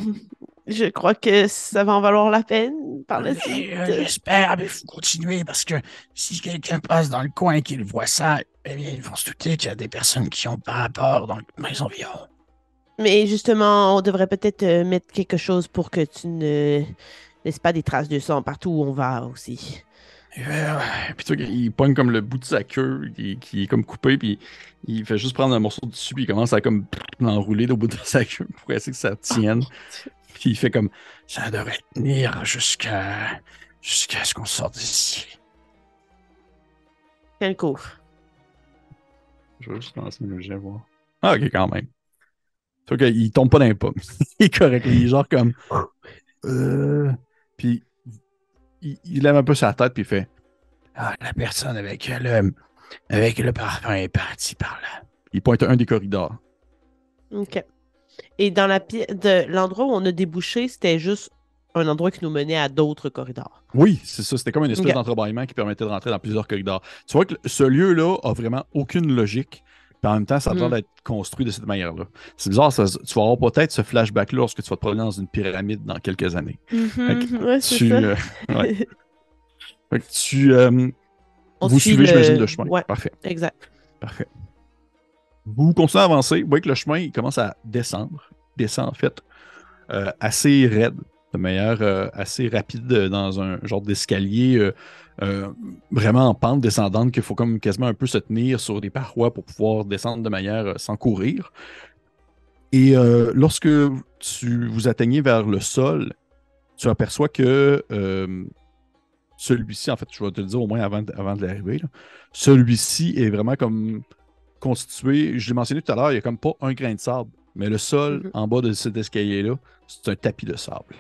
Je crois que ça va en valoir la peine par la suite. euh, J'espère, mais il faut continuer parce que si quelqu'un passe dans le coin et qu'il voit ça, eh bien, ils vont se douter qu'il y a des personnes qui ont pas rapport dans, dans les environs. Mais justement, on devrait peut-être euh, mettre quelque chose pour que tu ne laisses pas des traces de sang partout où on va aussi. Euh, Puis tu vois qu'il pogne comme le bout de sa queue qui, qui est comme coupé, puis il fait juste prendre un morceau de dessus, puis il commence à comme l'enrouler au bout de sa queue pour essayer que ça tienne. Puis il fait comme ça devrait tenir jusqu'à jusqu'à ce qu'on sorte d'ici. Quel coup? Je vais juste lancer le jet voir. Ah, ok, quand même. Vois qu'il tombe pas dans les pommes. il est correct. Il est genre comme. Euh... Puis il, il lève un peu sa tête, puis il fait Ah, la personne avec le avec le parfum est partie par là. Il pointe un des corridors. OK. Et dans la pi- de l'endroit où on a débouché, c'était juste un endroit qui nous menait à d'autres corridors. Oui, c'est ça. C'était comme une espèce Ok. d'entrebâillement qui permettait de rentrer dans plusieurs corridors. Tu vois que ce lieu-là a vraiment aucune logique. Puis en même temps, ça a l'air Mm. d'être construit de cette manière-là. C'est bizarre, ça- tu vas avoir peut-être ce flashback-là lorsque tu vas te promener dans une pyramide dans quelques années. Ouais, c'est Tu, ça. euh, ouais. Fait que tu, euh, vous suit suivez, le- j'imagine, le chemin. Ouais, Parfait. exact. Parfait. Vous continuez à avancer. Vous voyez que le chemin il commence à descendre. Descend, en fait, euh, assez raide, de manière euh, assez rapide euh, dans un genre d'escalier vraiment en pente descendante qu'il faut comme quasiment un peu se tenir sur des parois pour pouvoir descendre de manière sans courir. Et lorsque tu vous atteignez vers le sol, tu aperçois que celui-ci, en fait, je vais te le dire au moins avant, avant de l'arrivée, celui-ci est vraiment comme constitué, je l'ai mentionné tout à l'heure, il n'y a comme pas un grain de sable, mais le sol Mhm. en bas de cet escalier-là, c'est un tapis de sable.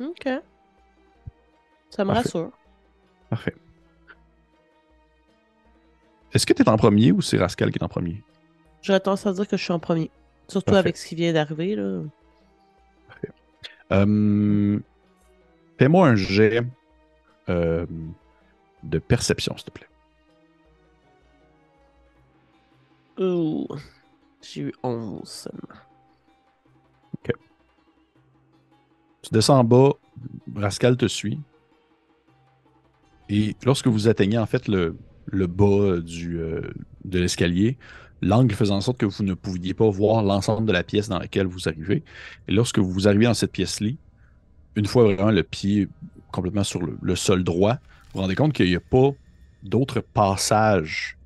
OK. Ça me Parfait. rassure. Parfait. Est-ce que tu es en premier ou c'est Rascal qui est en premier? J'aurais tendance à dire que je suis en premier. Surtout Parfait. avec ce qui vient d'arriver. là. Euh, Fais-moi un jet euh, de perception, s'il te plaît. Ouh. J'ai eu 11 seulement. Tu descends en bas, Rascal te suit. Et lorsque vous atteignez en fait le, le bas euh, de l'escalier, l'angle faisant en sorte que vous ne pouviez pas voir l'ensemble de la pièce dans laquelle vous arrivez. Et lorsque vous arrivez dans cette pièce-là, une fois vraiment le pied complètement sur le, sol droit, vous vous rendez compte qu'il n'y a pas d'autres passages,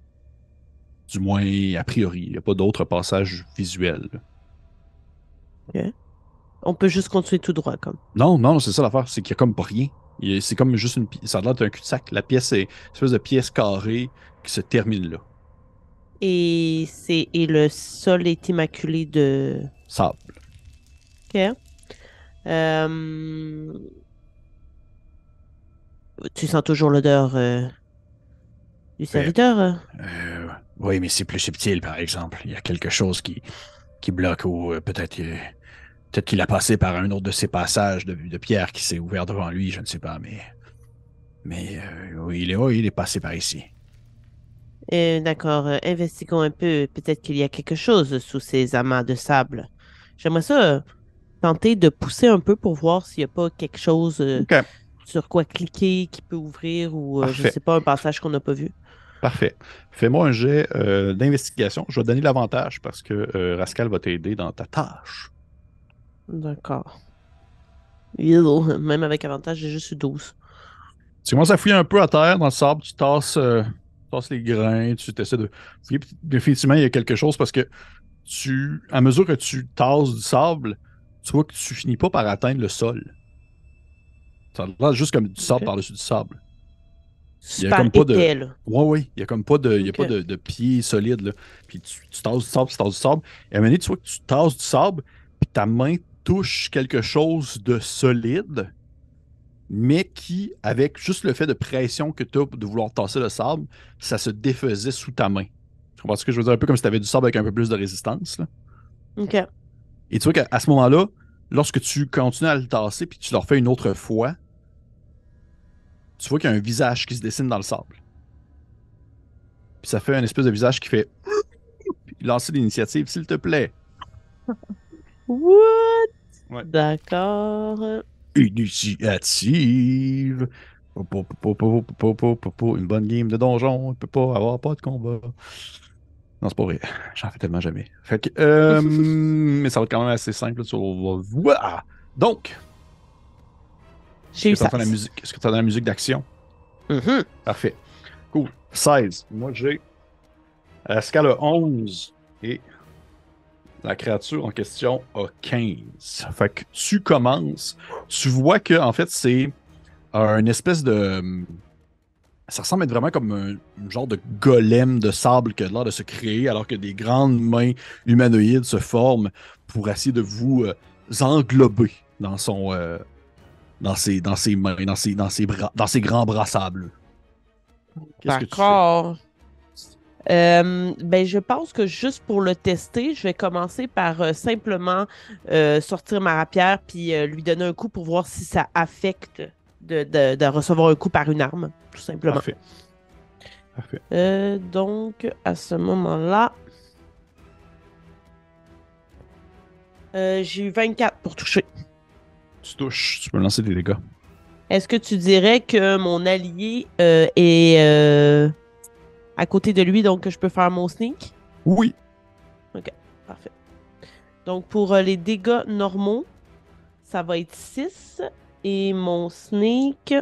du moins a priori, il n'y a pas d'autres passages visuels. On peut juste continuer tout droit, comme. Non, non, c'est ça l'affaire, c'est qu'il n'y a comme pas rien. C'est comme juste une Ça a l'air d'un cul-de-sac. La pièce est une espèce de pièce carrée qui se termine là. Et, c'est, et le sol est immaculé de. Sable. Ok. Euh, Tu sens toujours l'odeur euh, du serviteur? euh? Euh, oui, mais c'est plus subtil, par exemple. Il y a quelque chose qui, qui bloque ou euh, peut-être peut-être qu'il a passé par un autre de ces passages de, de pierre qui s'est ouvert devant lui, je ne sais pas, mais. Mais euh, oui, il est, oui, il est passé par ici. D'accord, investiguons un peu. Peut-être qu'il y a quelque chose sous ces amas de sable. J'aimerais ça tenter de pousser un peu pour voir s'il n'y a pas quelque chose sur quoi cliquer qui peut ouvrir ou je Parfait. sais pas, un passage qu'on n'a pas vu. Parfait. Fais-moi un jet euh, d'investigation. Je vais te donner l'avantage parce que euh, Rascal va t'aider dans ta tâche. D'accord. Même avec avantage, j'ai juste eu 12. Tu commences à fouiller un peu à terre dans le sable, tu tasses, euh, tasses les grains, tu essaies de fouiller. puis Définitivement, il y a quelque chose parce que tu, à mesure que tu tasses du sable, tu vois que tu finis pas par atteindre le sol. Ça l'air juste comme du sable par-dessus du sable. Il y a Super comme pas de- épais, là. Oui, oui. Il n'y a comme pas de, y a pas de, de pied solide. Là. Puis tu, tu tasses du sable, tu tasses du sable. Et à un moment donné, tu vois que tu tasses du sable, puis ta main touche quelque chose de solide, mais qui, avec juste le fait de pression que tu as de vouloir tasser le sable, ça se défaisait sous ta main. Tu comprends ce que je veux dire? Un peu comme si tu avais du sable avec un peu plus de résistance. là. Ok. Et tu vois qu'à ce moment-là, lorsque tu continues à le tasser, puis tu le refais une autre fois, tu vois qu'il y a un visage qui se dessine dans le sable. Puis ça fait un espèce de visage qui fait lancer l'initiative, s'il te plaît. What? D'accord. Initiative. Une bonne game de donjon, il peut pas avoir pas de combat. Non, c'est pas vrai. J'en fais tellement jamais. Fait que, euh, mais ça va être quand même assez simple. Là, Donc, j'ai eu est-ce que ça. tu est-ce que tu entends la musique d'action? Mhm. Parfait. Cool. 16. Moi, j'ai. La scale a 11 et la créature en question a 15. Fait que tu commences. Tu vois que, en fait, c'est un espèce de. Ça ressemble à être vraiment comme un, un genre de golem de sable qui a l'air de se créer alors que des grandes mains humanoïdes se forment pour essayer de vous euh, englober dans son. euh, dans ses, dans ses mains, dans ses, dans ses bras, dans ses grands bras sableux. Qu'est-ce que tu fais? D'accord. Euh, ben, je pense que juste pour le tester, je vais commencer par euh, simplement euh, sortir ma rapière puis euh, lui donner un coup pour voir si ça affecte de, de- de recevoir un coup par une arme, tout simplement. Parfait. Parfait. Euh, donc, à ce moment-là, euh, j'ai eu 24 pour toucher. Tu touches, tu peux lancer des dégâts. Est-ce que tu dirais que mon allié euh, est euh, à côté de lui, donc que je peux faire mon sneak? Oui. Parfait. Donc, pour euh, les dégâts normaux, ça va être 6. Et mon sneak,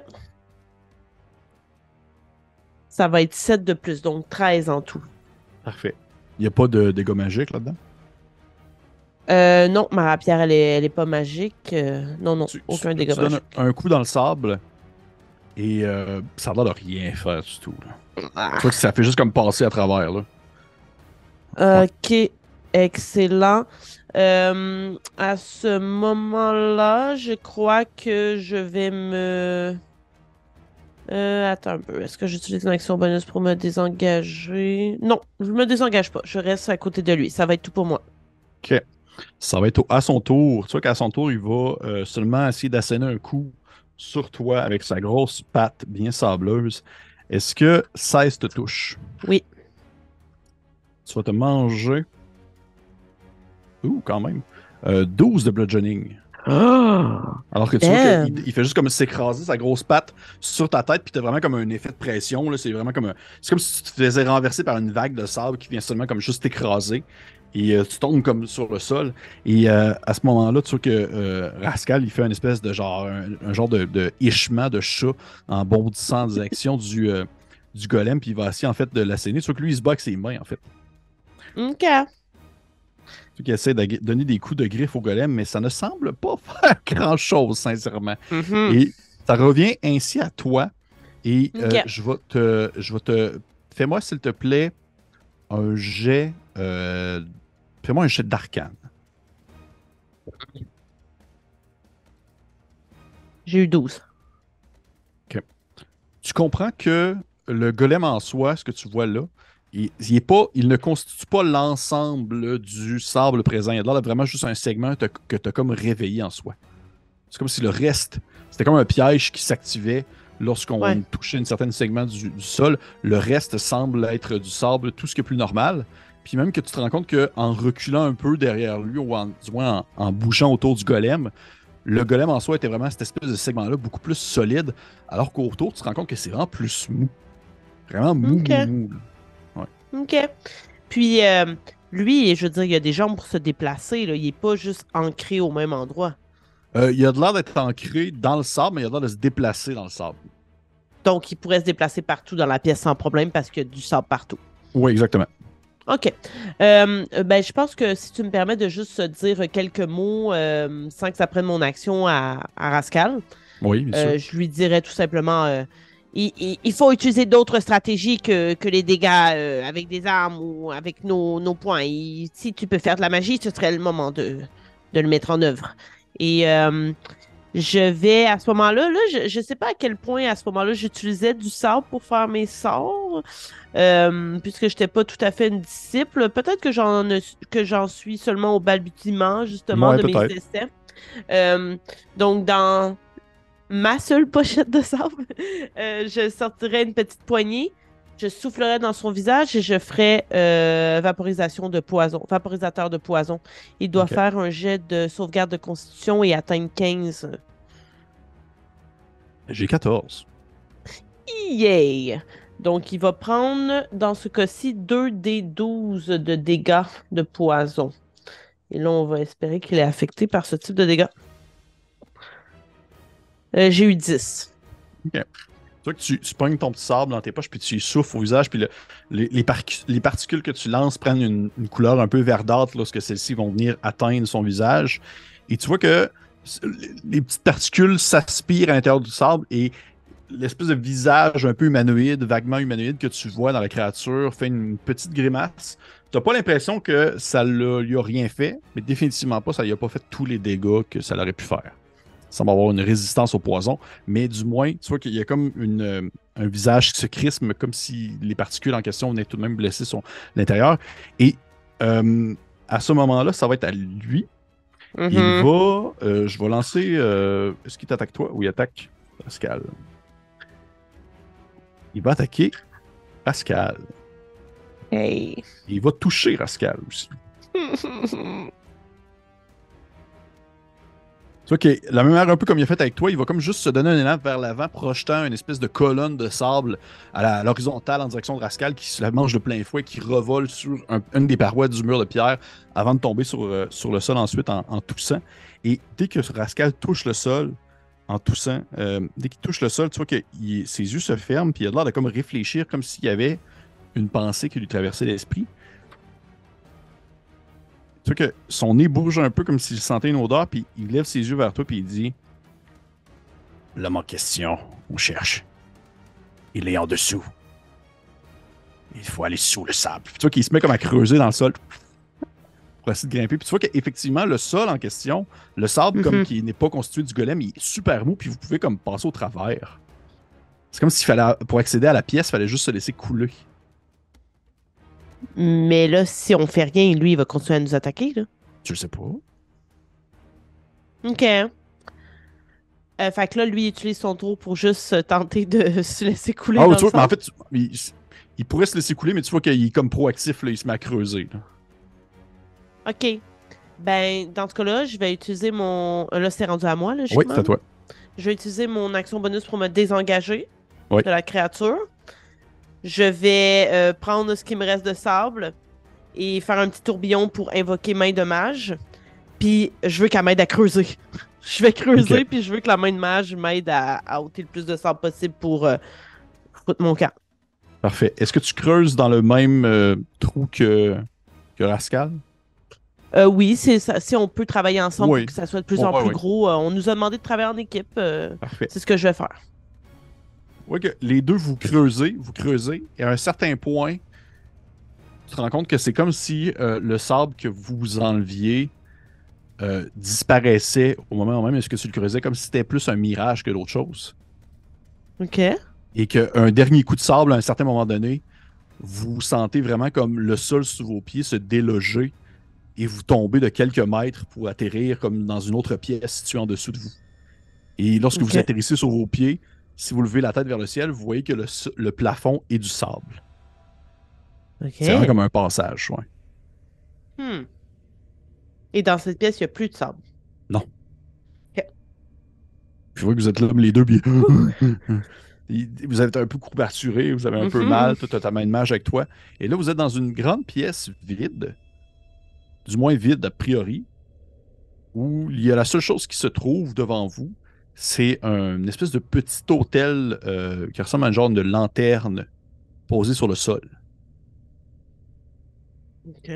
ça va être 7 de plus, donc 13 en tout. Parfait. Il n'y a pas de dégâts magiques là-dedans? Euh, non, ma rapière, elle est, elle est pas magique. Euh, non, non, Tu, aucun dégât tu donnes magique. un, un coup dans le sable et euh, ça a l'air de rien faire du tout. là. Ah. Tu vois que ça fait juste comme passer à travers. Là. Ok, excellent. Euh, à ce moment-là, je crois que je vais me. Euh, attends un peu. Est-ce que j'utilise une action bonus pour me désengager? Non, je me désengage pas. Je reste à côté de lui. Ça va être tout pour moi. Ça va être au- à son tour. Tu vois qu'à son tour, il va euh, seulement essayer d'asséner un coup sur toi avec sa grosse patte bien sableuse. Est-ce que 16 te touche? Oui. Tu vas te manger. Ouh, quand même. Euh, 12 de bludgeoning. Alors que tu vois qu'il il fait juste comme s'écraser sa grosse patte sur ta tête, puis t'as vraiment comme un effet de pression. C'est vraiment comme C'est comme si tu te faisais renverser par une vague de sable qui vient seulement comme juste t'écraser. Et euh, tu tombes comme sur le sol. Et euh, à ce moment-là, tu vois que euh, Rascal, il fait une espèce de genre, un, genre de, de hichement de chat en bondissant en direction du, du golem, puis il va essayer en fait de l'asséner. Tu vois que lui, il se bat avec ses mains en fait. Ok. Tu qui essaie de donner des coups de griffe au golem, mais ça ne semble pas faire grand-chose, sincèrement. Mm-hmm. Et ça revient ainsi à toi. Et je vais te. Je vais te. Fais-moi, s'il te plaît, un jet Fais-moi un jet d'arcane. J'ai eu 12. OK. Tu comprends que le golem en soi, ce que tu vois là, il, est pas, il ne constitue pas l'ensemble du sable présent. Il y a vraiment juste un segment que tu as comme réveillé en soi. C'est comme si le reste, c'était comme un piège qui s'activait lorsqu'on touchait un certain segment du, du, sol. Le reste semble être du sable, tout ce qui est plus normal. Puis même que tu te rends compte qu'en reculant un peu derrière lui, ou en, du moins en, bougeant autour du golem, le golem en soi était vraiment cette espèce de segment-là beaucoup plus solide, alors qu'autour, tu te rends compte que c'est vraiment plus mou. Vraiment mou, mou, mou. OK. Puis, euh, lui, je veux dire, il y a des jambes pour se déplacer. Là. Il n'est pas juste ancré au même endroit. Euh, il a de l'air d'être ancré dans le sable, mais il a l'air de se déplacer dans le sable. Donc, il pourrait se déplacer partout dans la pièce sans problème parce qu'il y a du sable partout. Oui, exactement. OK. Euh, ben, je pense que si tu me permets de juste dire quelques mots euh, sans que ça prenne mon action à, Rascal. Oui, bien euh, je lui dirais tout simplement il, faut utiliser d'autres stratégies que, les dégâts avec des armes ou avec nos, points. si tu peux faire de la magie, ce serait le moment de, de le mettre en œuvre. Et je vais à ce moment-là, là, je ne sais pas à quel point à ce moment-là j'utilisais du sable pour faire mes sorts, euh, puisque je n'étais pas tout à fait une disciple. Peut-être que j'en que j'en suis seulement au balbutiement justement de mes essais. Euh, donc dans ma seule pochette de sable, euh, je sortirais une petite poignée, je soufflerais dans son visage et je ferais vaporisation de poison, vaporisateur de poison. Il doit faire un jet de sauvegarde de constitution et atteindre 15. J'ai 14. Yay! Donc, il va prendre, dans ce cas-ci, 2 des 12 de dégâts de poison. Et là, on va espérer qu'il est affecté par ce type de dégâts. Euh, j'ai eu 10. Ok. Tu que tu, tu ton petit sable dans tes poches, puis tu souffles au visage, puis les, les, particules que tu lances prennent une, couleur un peu verdâtre lorsque celles-ci vont venir atteindre son visage. Et tu vois que les petites particules s'aspirent à l'intérieur du sable et l'espèce de visage un peu humanoïde, vaguement humanoïde que tu vois dans la créature fait une petite grimace. Tu n'as pas l'impression que ça ne lui a rien fait, mais définitivement pas, ça lui a pas fait tous les dégâts que ça l'aurait pu faire. Ça va avoir une résistance au poison, mais du moins, tu vois qu'il y a comme une, un visage qui se crisme, comme si les particules en question venaient tout de même blesser son l'intérieur. Et euh, à ce moment-là, ça va être à lui. Il mm-hmm. va. Euh, je vais lancer. Euh, est-ce qu'il t'attaque toi? Ou il attaque Pascal Il va attaquer Pascal. Hey. Il va toucher Pascal aussi. Tu la même manière, un peu comme il a fait avec toi, il va comme juste se donner un élan vers l'avant, projetant une espèce de colonne de sable à l'horizontale en direction de Rascal qui se la mange de plein fouet, qui revole sur une des parois du mur de pierre avant de tomber sur, euh, le sol ensuite en, toussant. Et dès que Rascal touche le sol, en toussant, euh, dès qu'il touche le sol, tu vois que ses yeux se ferment, puis il a l'air de comme réfléchir comme s'il y avait une pensée qui lui traversait l'esprit. Tu vois que son nez bouge un peu comme s'il sentait une odeur, puis il lève ses yeux vers toi, puis il dit L'homme en question, on cherche. Il est en dessous. Il faut aller sous le sable. tu vois qu'il se met comme à creuser dans le sol pour essayer de grimper. Puis tu vois qu'effectivement, le sol en question, le sable, comme mhm. qui n'est pas constitué du golem, il est super mou, puis vous pouvez comme passer au travers. C'est comme s'il fallait, pour accéder à la pièce, il fallait juste se laisser couler. Mais là, si on fait rien, lui, il va continuer à nous attaquer, là. Je sais pas. OK. Euh, fait que là, lui, il utilise son tour pour juste tenter de se laisser couler. Ah, tu vois, mais en fait, il, pourrait se laisser couler, mais tu vois qu'il est comme proactif, là, il se met à creuser. OK. Ben, dans ce cas-là, je vais utiliser mon. Là, c'est rendu à moi, là. Oui, c'est à toi. Je vais utiliser mon action bonus pour me désengager Oui. de la créature. Je vais euh, prendre ce qui me reste de sable et faire un petit tourbillon pour invoquer main de mage. Puis je veux qu'elle m'aide à creuser. je vais creuser, Ok. puis je veux que la main de mage m'aide à, à ôter le plus de sable possible pour euh, foutre mon camp. Parfait. Est-ce que tu creuses dans le même euh, trou que, que Rascal? Euh, oui, c'est. Si on peut travailler ensemble Oui. pour que ça soit de plus en plus gros, euh, on nous a demandé de travailler en équipe. euh, Parfait. c'est ce que je vais faire. Ouais, que les deux, vous creusez, vous creusez, et à un certain point, tu te rends compte que c'est comme si euh, le sable que vous enleviez euh, disparaissait au moment même où est-ce que tu le creusais, comme si c'était plus un mirage que d'autre chose. OK. Et qu'un dernier coup de sable, à un certain moment donné, vous sentez vraiment comme le sol sous vos pieds se déloger et vous tombez de quelques mètres pour atterrir comme dans une autre pièce située en dessous de vous. Et lorsque vous atterrissez sur vos pieds, si vous levez la tête vers le ciel, vous voyez que le, plafond est du sable. C'est vraiment comme un passage. Ouais. Hmm. Et dans cette pièce, il n'y a plus de sable. Je vois que vous êtes là, les deux, puis vous êtes un peu courbaturé, vous avez un peu Mhm. mal, tu as ta main de mage avec toi. Et là, vous êtes dans une grande pièce vide, du moins vide a priori, où il y a la seule chose qui se trouve devant vous, c'est un- une espèce de petit hôtel euh, qui ressemble à un genre de lanterne posée sur le sol. OK.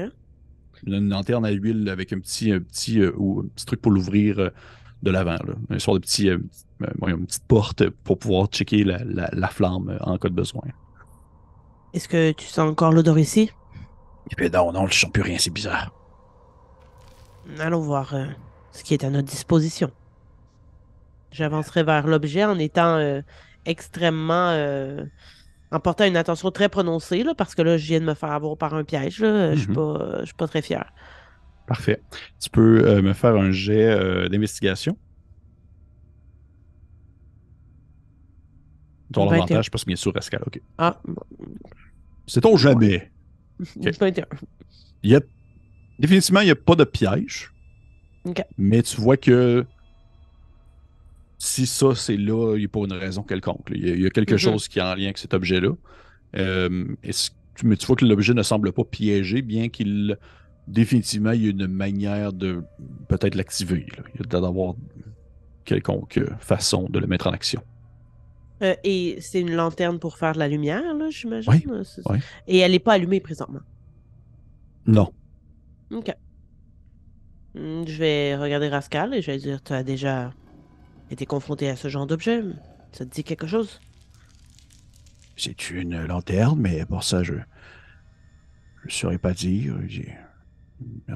Une, une lanterne à huile avec un petit, un petit, euh, ou un petit truc pour l'ouvrir euh, de l'avant. là. Un sort de petit, une petite porte pour pouvoir checker la, la- la flamme en cas de besoin. Est-ce que tu sens encore l'odeur ici? Eh bien non, non, je sens plus rien, c'est bizarre. Allons voir ce qui est à notre disposition. J'avancerai vers l'objet en étant euh, extrêmement. euh, en portant une attention très prononcée, là, parce que là, je viens de me faire avoir par un piège. là. Je suis Mhm. pas, je suis pas très fier. Parfait. Tu peux euh, me faire un jet euh, d'investigation? 21. l'avantage parce que bien sûr, Rascal. OK. Ah, C'est ton jamais. 21. Il y a... Définitivement, il n'y a pas de piège. Mais tu vois que si ça, c'est là, il n'y a pas une raison quelconque. Il y, a- il y a quelque Mhm. chose qui est en lien avec cet objet-là. Euh, mais tu vois que l'objet ne semble pas piégé, bien qu'il définitivement il y a une manière de peut-être l'activer. Il y a l'air d'avoir quelconque euh, façon de le mettre en action. Euh, et c'est une lanterne pour faire de la lumière, là, j'imagine? Oui. Et elle n'est pas allumée présentement? Non. OK. Hmm, Je vais regarder Rascal et je vais dire Tu as déjà été confronté à ce genre d'objet Ça te dit quelque chose? C'est une lanterne, mais pour ça, je ne saurais pas dire. Euh,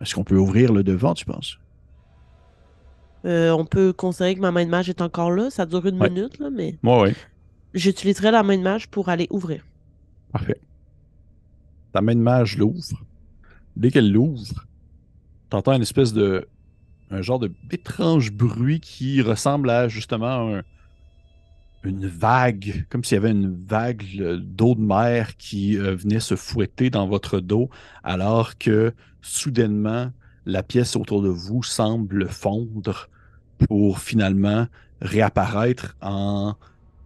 Est-ce qu'on peut ouvrir le devant, tu penses? Euh, On peut considérer que ma main de mage est encore là. Ça dure une Ouais. minute, là, mais Moi, oui. j'utiliserai la main de mage pour aller ouvrir. Parfait. Ta main de mage l'ouvre. Dès qu'elle l'ouvre, t'entends une espèce de. Un genre de étrange bruit qui ressemble à justement un- une vague, comme s'il y avait une vague d'eau de mer qui euh, venait se fouetter dans votre dos, alors que soudainement, la pièce autour de vous semble fondre pour finalement réapparaître en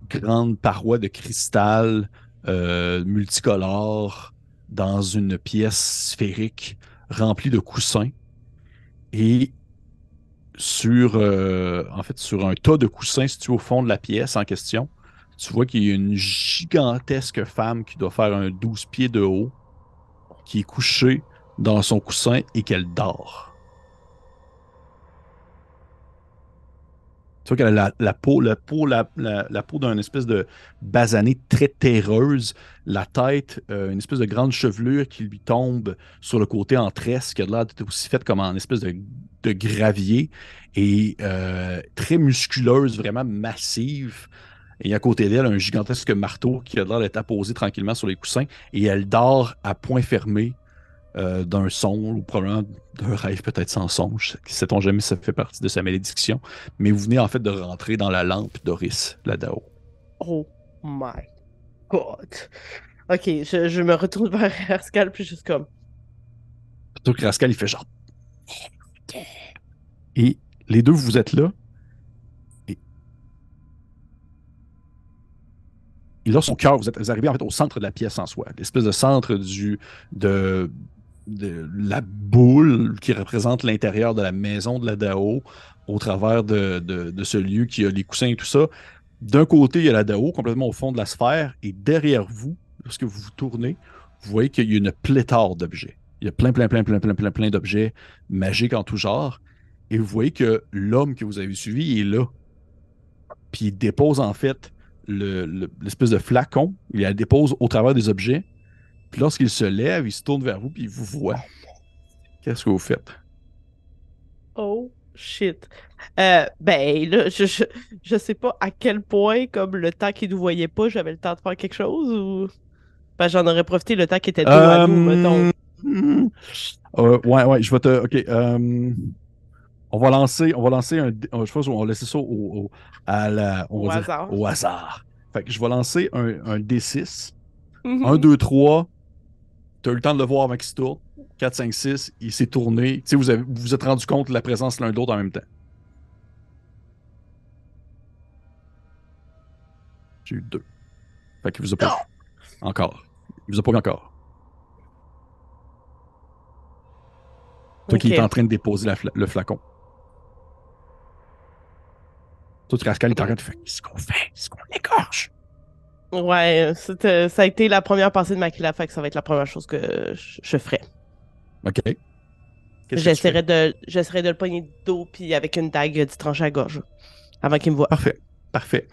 grande paroi de cristal euh, multicolore dans une pièce sphérique remplie de coussins. Et sur, euh, en fait, sur un tas de coussins situé au fond de la pièce en question, tu vois qu'il y a une gigantesque femme qui doit faire un 12 pieds de haut, qui est couchée dans son coussin et qu'elle dort. Tu vois qu'elle a la, peau, la peau, d'une espèce de basanée très terreuse, la tête, euh, une espèce de grande chevelure qui lui tombe sur le côté en tresse, qui a l'air d'être aussi faite comme en espèce de, de gravier, et euh, très musculeuse, vraiment massive. Et à côté d'elle, un gigantesque marteau qui a l'air d'être apposé tranquillement sur les coussins, et elle dort à point fermé euh, d'un son, ou probablement d'un rêve peut-être sans songe. Sait-on jamais ça fait partie de sa malédiction. Mais vous venez en fait de rentrer dans la lampe d'Oris, là Dao. Oh my god. Ok, je, je me retourne vers Rascal, puis juste comme. Plutôt que Rascal, il fait genre. Et les deux, vous êtes là. Et, et là, son cœur, vous êtes arrivé en fait au centre de la pièce en soi, l'espèce de centre du, de, de la boule qui représente l'intérieur de la maison de la Dao au travers de, ce lieu qui a les coussins et tout ça. D'un côté, il y a la Dao complètement au fond de la sphère et derrière vous, lorsque vous vous tournez, vous voyez qu'il y a une pléthore d'objets. Il y a plein, plein, plein, plein, plein, plein, plein d'objets magiques en tout genre. Et vous voyez que l'homme que vous avez suivi est là. Puis il dépose en fait l'espèce de flacon. Il la dépose au travers des objets. Puis lorsqu'il se lève, il se tourne vers vous, puis il vous voit. Qu'est-ce que vous faites? Oh shit. Euh, ben là, je, je, sais pas à quel point, comme le temps qu'il nous voyait pas, j'avais le temps de faire quelque chose ou? Ben, j'en aurais profité le temps qu'il était dos à nous, mettons. Euh, ouais, ouais, je vais te. Ok. Euh, on va lancer, on va lancer un. Je pense qu'on va laisser ça au, à la, au hasard. au hasard. Fait que je vais lancer un, un D6. 1, 2, 3. Tu as eu le temps de le voir avant qu'il se tourne. 4, 5, 6. Il s'est tourné. Tu sais, vous, vous vous êtes rendu compte de la présence l'un de l'autre en même temps. J'ai eu 2. Fait qu'il vous a pas. Encore. Il vous a pas vu encore. Toi qui est en train de déposer le flacon. Toi, tu Rascal est en train de faire Qu'est-ce qu'on fait? Est-ce qu'on égorge? Ouais, ça a été la première pensée de Makila, fait que ça va être la première chose que je, ferai. Ok. J'essaierai de, de le pogner dos puis avec une dague du trancher à gorge avant qu'il me voie. Parfait. Parfait.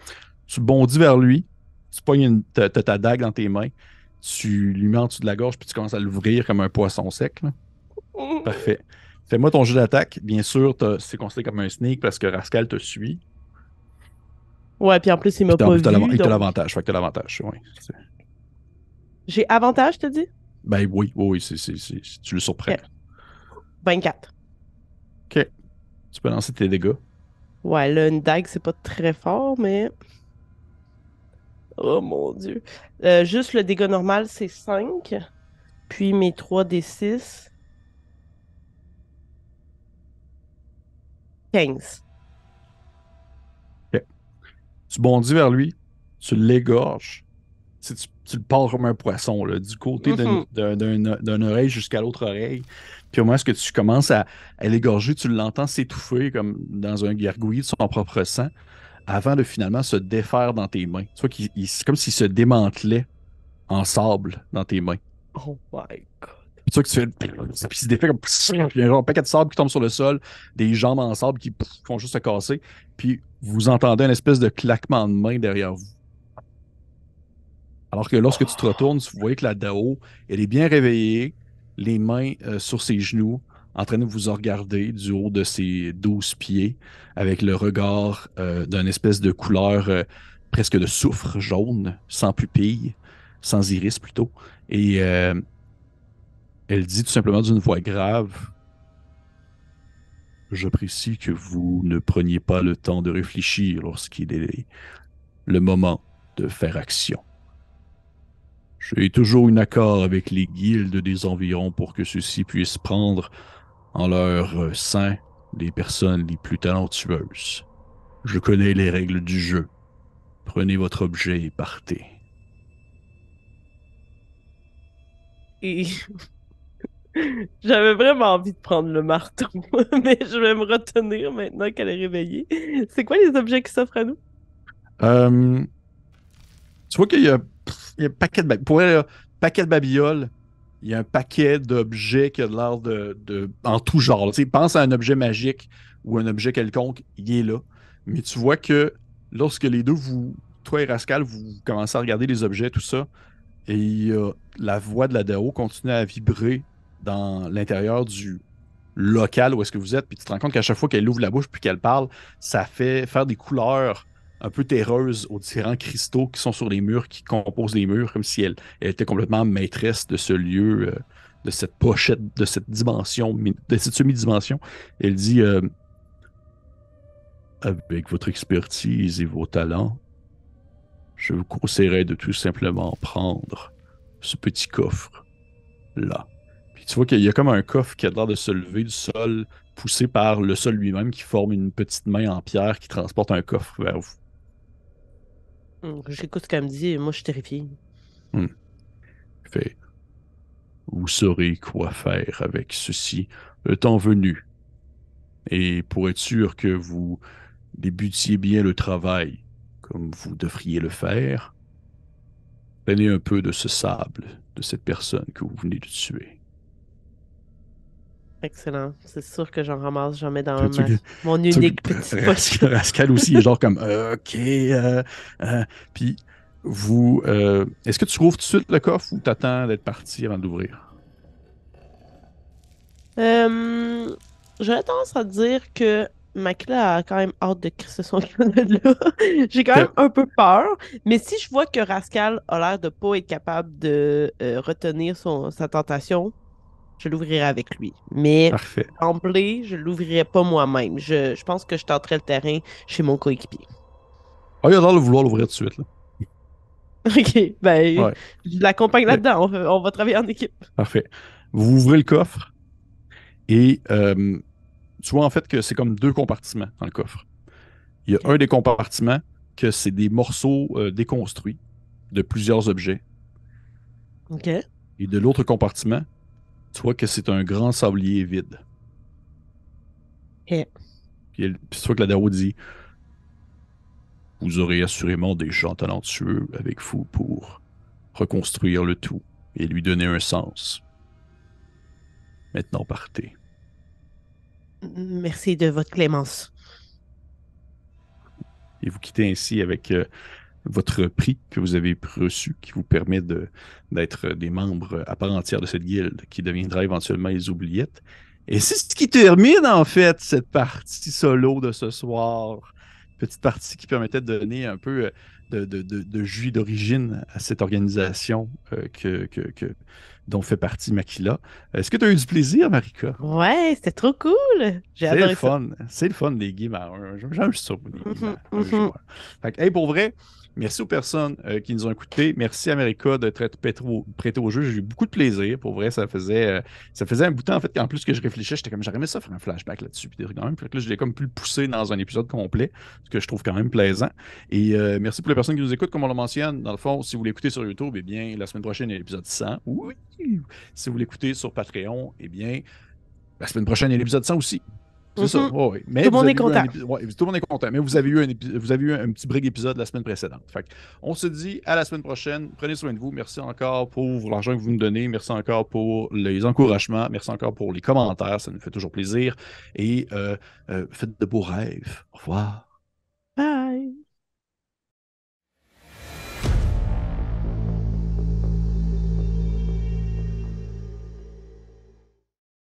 Tu bondis vers lui, tu pognes ta, dague dans tes mains, tu lui mets en dessous de la gorge puis tu commences à l'ouvrir comme un poisson sec. Parfait. Fais-moi ton jeu d'attaque. Bien sûr, c'est considéré comme un sneak parce que Rascal te suit. Ouais, puis en plus, il m'a pas vu. Il t'a l'avantage. Fait que t'as l'avantage, oui. J'ai avantage, t'as dit? Ben oui, oui, c'est, tu le surprends. 24. OK. Tu peux lancer tes dégâts. Ouais, là, une dague, c'est pas très fort, mais... Oh mon dieu. Euh, juste le dégât normal, c'est 5. Puis mes 3 des 6. 15 tu bondis vers lui, tu l'égorges. Tu, tu, le pars comme un poisson, là, du côté mm-hmm. d'une oreille jusqu'à l'autre oreille. Puis au moment où tu commences à, l'égorger, tu l'entends s'étouffer comme dans un gargouillis de son propre sang avant de finalement se défaire dans tes mains? Tu vois c'est comme s'il se démantelait en sable dans tes mains. Oh my god. Puis tu que tu fais. Puis il se défait comme. Il y a un paquet de sable qui tombe sur le sol, des jambes en sable qui font juste se casser. Puis vous entendez une espèce de claquement de main derrière vous. Alors que lorsque tu te retournes, vous voyez que la Dao, elle est bien réveillée, les mains euh, sur ses genoux, en train de vous regarder du haut de ses douze pieds, avec le regard euh, d'une espèce de couleur euh, presque de soufre jaune, sans pupille, sans iris plutôt. Et elle dit tout simplement d'une voix grave J'apprécie que vous ne preniez pas le temps de réfléchir lorsqu'il est le moment de faire action. J'ai toujours un accord avec les guildes des environs pour que ceux-ci puissent prendre en leur sein les personnes les plus talentueuses. Je connais les règles du jeu. Prenez votre objet et partez. Et J'avais vraiment envie de prendre le marteau, mais je vais me retenir maintenant qu'elle est réveillée. C'est quoi les objets qui s'offrent à nous? Euh, tu vois qu'il y a, un paquet de, pour paquet de babioles. Il y a un paquet d'objets qui a l'air de, de, en tout genre. Tu pense à un objet magique ou un objet quelconque, il est là. Mais tu vois que lorsque les deux, vous, toi et Rascal, vous commencez à regarder les objets, tout ça, et la voix de la Dao continue à vibrer dans l'intérieur du local où est-ce que vous êtes, puis tu te rends compte qu'à chaque fois qu'elle ouvre la bouche puis qu'elle parle, ça fait faire des couleurs un peu terreuses aux différents cristaux qui sont sur les murs, qui composent les murs, comme si elle, était complètement maîtresse de ce lieu, euh, de cette pochette, de cette dimension, de cette semi-dimension. Elle dit euh, Avec votre expertise et vos talents, je vous conseillerais de tout simplement prendre ce petit coffre là Puis tu vois qu'il y a comme un coffre qui a l'air de se lever du sol, poussé par le sol lui-même, qui forme une petite main en pierre qui transporte un coffre vers vous. Hmm, j'écoute ce qu'elle me dit, moi je suis terrifié. Hmm. Fait. Vous saurez quoi faire avec ceci le temps venu. Et pour être sûr que vous débutiez bien le travail comme vous devriez le faire, prenez un peu de ce sable de cette personne que vous venez de tuer. Excellent. C'est sûr que j'en ramasse, j'en mets dans mon unique petit poche. Rascal aussi est genre comme euh, OK. Euh, euh, puis vous. Est-ce que tu rouvres tout de suite le coffre ou t'attends d'être parti avant d'ouvrir? J'aurais tendance à dire que Makla a quand même hâte de crisser son là. J'ai quand même un peu peur, mais si je vois que Rascal a l'air de pas être capable de retenir son, sa tentation, je l'ouvrirai avec lui. Mais en blé, je l'ouvrirai pas moi-même. Je, je, pense que je tenterai le terrain chez mon coéquipier. Ah, il a l'air de vouloir l'ouvrir tout de suite. Là. ok, ben, je l'accompagne là-dedans. On, va travailler en équipe. Parfait. Vous ouvrez le coffre et euh, tu vois en fait que c'est comme deux compartiments dans le coffre. Il y a un des compartiments que c'est des morceaux euh, déconstruits de plusieurs objets. OK. Et de l'autre compartiment, tu vois que c'est un grand sablier vide. Et Puis, tu vois que la Dao dit Vous aurez assurément des gens talentueux avec vous pour reconstruire le tout et lui donner un sens. Maintenant, partez. Merci de votre clémence. Et vous quittez ainsi avec euh, votre prix que vous avez reçu, qui vous permet d'être des membres à part entière de cette guilde, qui deviendra éventuellement les oubliettes. Et c'est ce qui termine en fait cette partie solo de ce soir. Petite partie qui permettait de donner un peu de, de, de, jus d'origine à cette organisation euh, que, que, dont fait partie Makila. Est-ce que tu as eu du plaisir, Marika? Ouais, c'était trop cool. J'ai adoré le fun. C'est le fun des games J'aime ça. Mm-hmm, mm-hmm. pour vrai, Merci aux personnes euh, qui nous ont écoutés. Merci America d'être prêté au jeu. J'ai eu beaucoup de plaisir. Pour vrai, ça faisait, euh, ça faisait un bout de temps en fait. En plus que je réfléchissais, j'étais comme j'aurais aimé ça faire un flashback là-dessus. Puis quand même, là, je l'ai comme pu le pousser dans un épisode complet, ce que je trouve quand même plaisant. Et euh, merci pour les personnes qui nous écoutent, comme on le mentionne. Dans le fond, si vous l'écoutez sur YouTube, eh bien, la semaine prochaine, il y a l'épisode 100. Oui. Si vous l'écoutez sur Patreon, eh bien, la semaine prochaine, il y a l'épisode 100 aussi. C'est ça. Mhm. Mais tout le monde est content. tout le monde est content. Mais vous avez eu un, vous avez eu un petit break épisode la semaine précédente. Fait on se dit à la semaine prochaine. Prenez soin de vous. Merci encore pour l'argent que vous nous donnez. Merci encore pour les encouragements. Merci encore pour les commentaires. Ça nous fait toujours plaisir. Et euh, euh, faites de beaux rêves. Au revoir. Bye.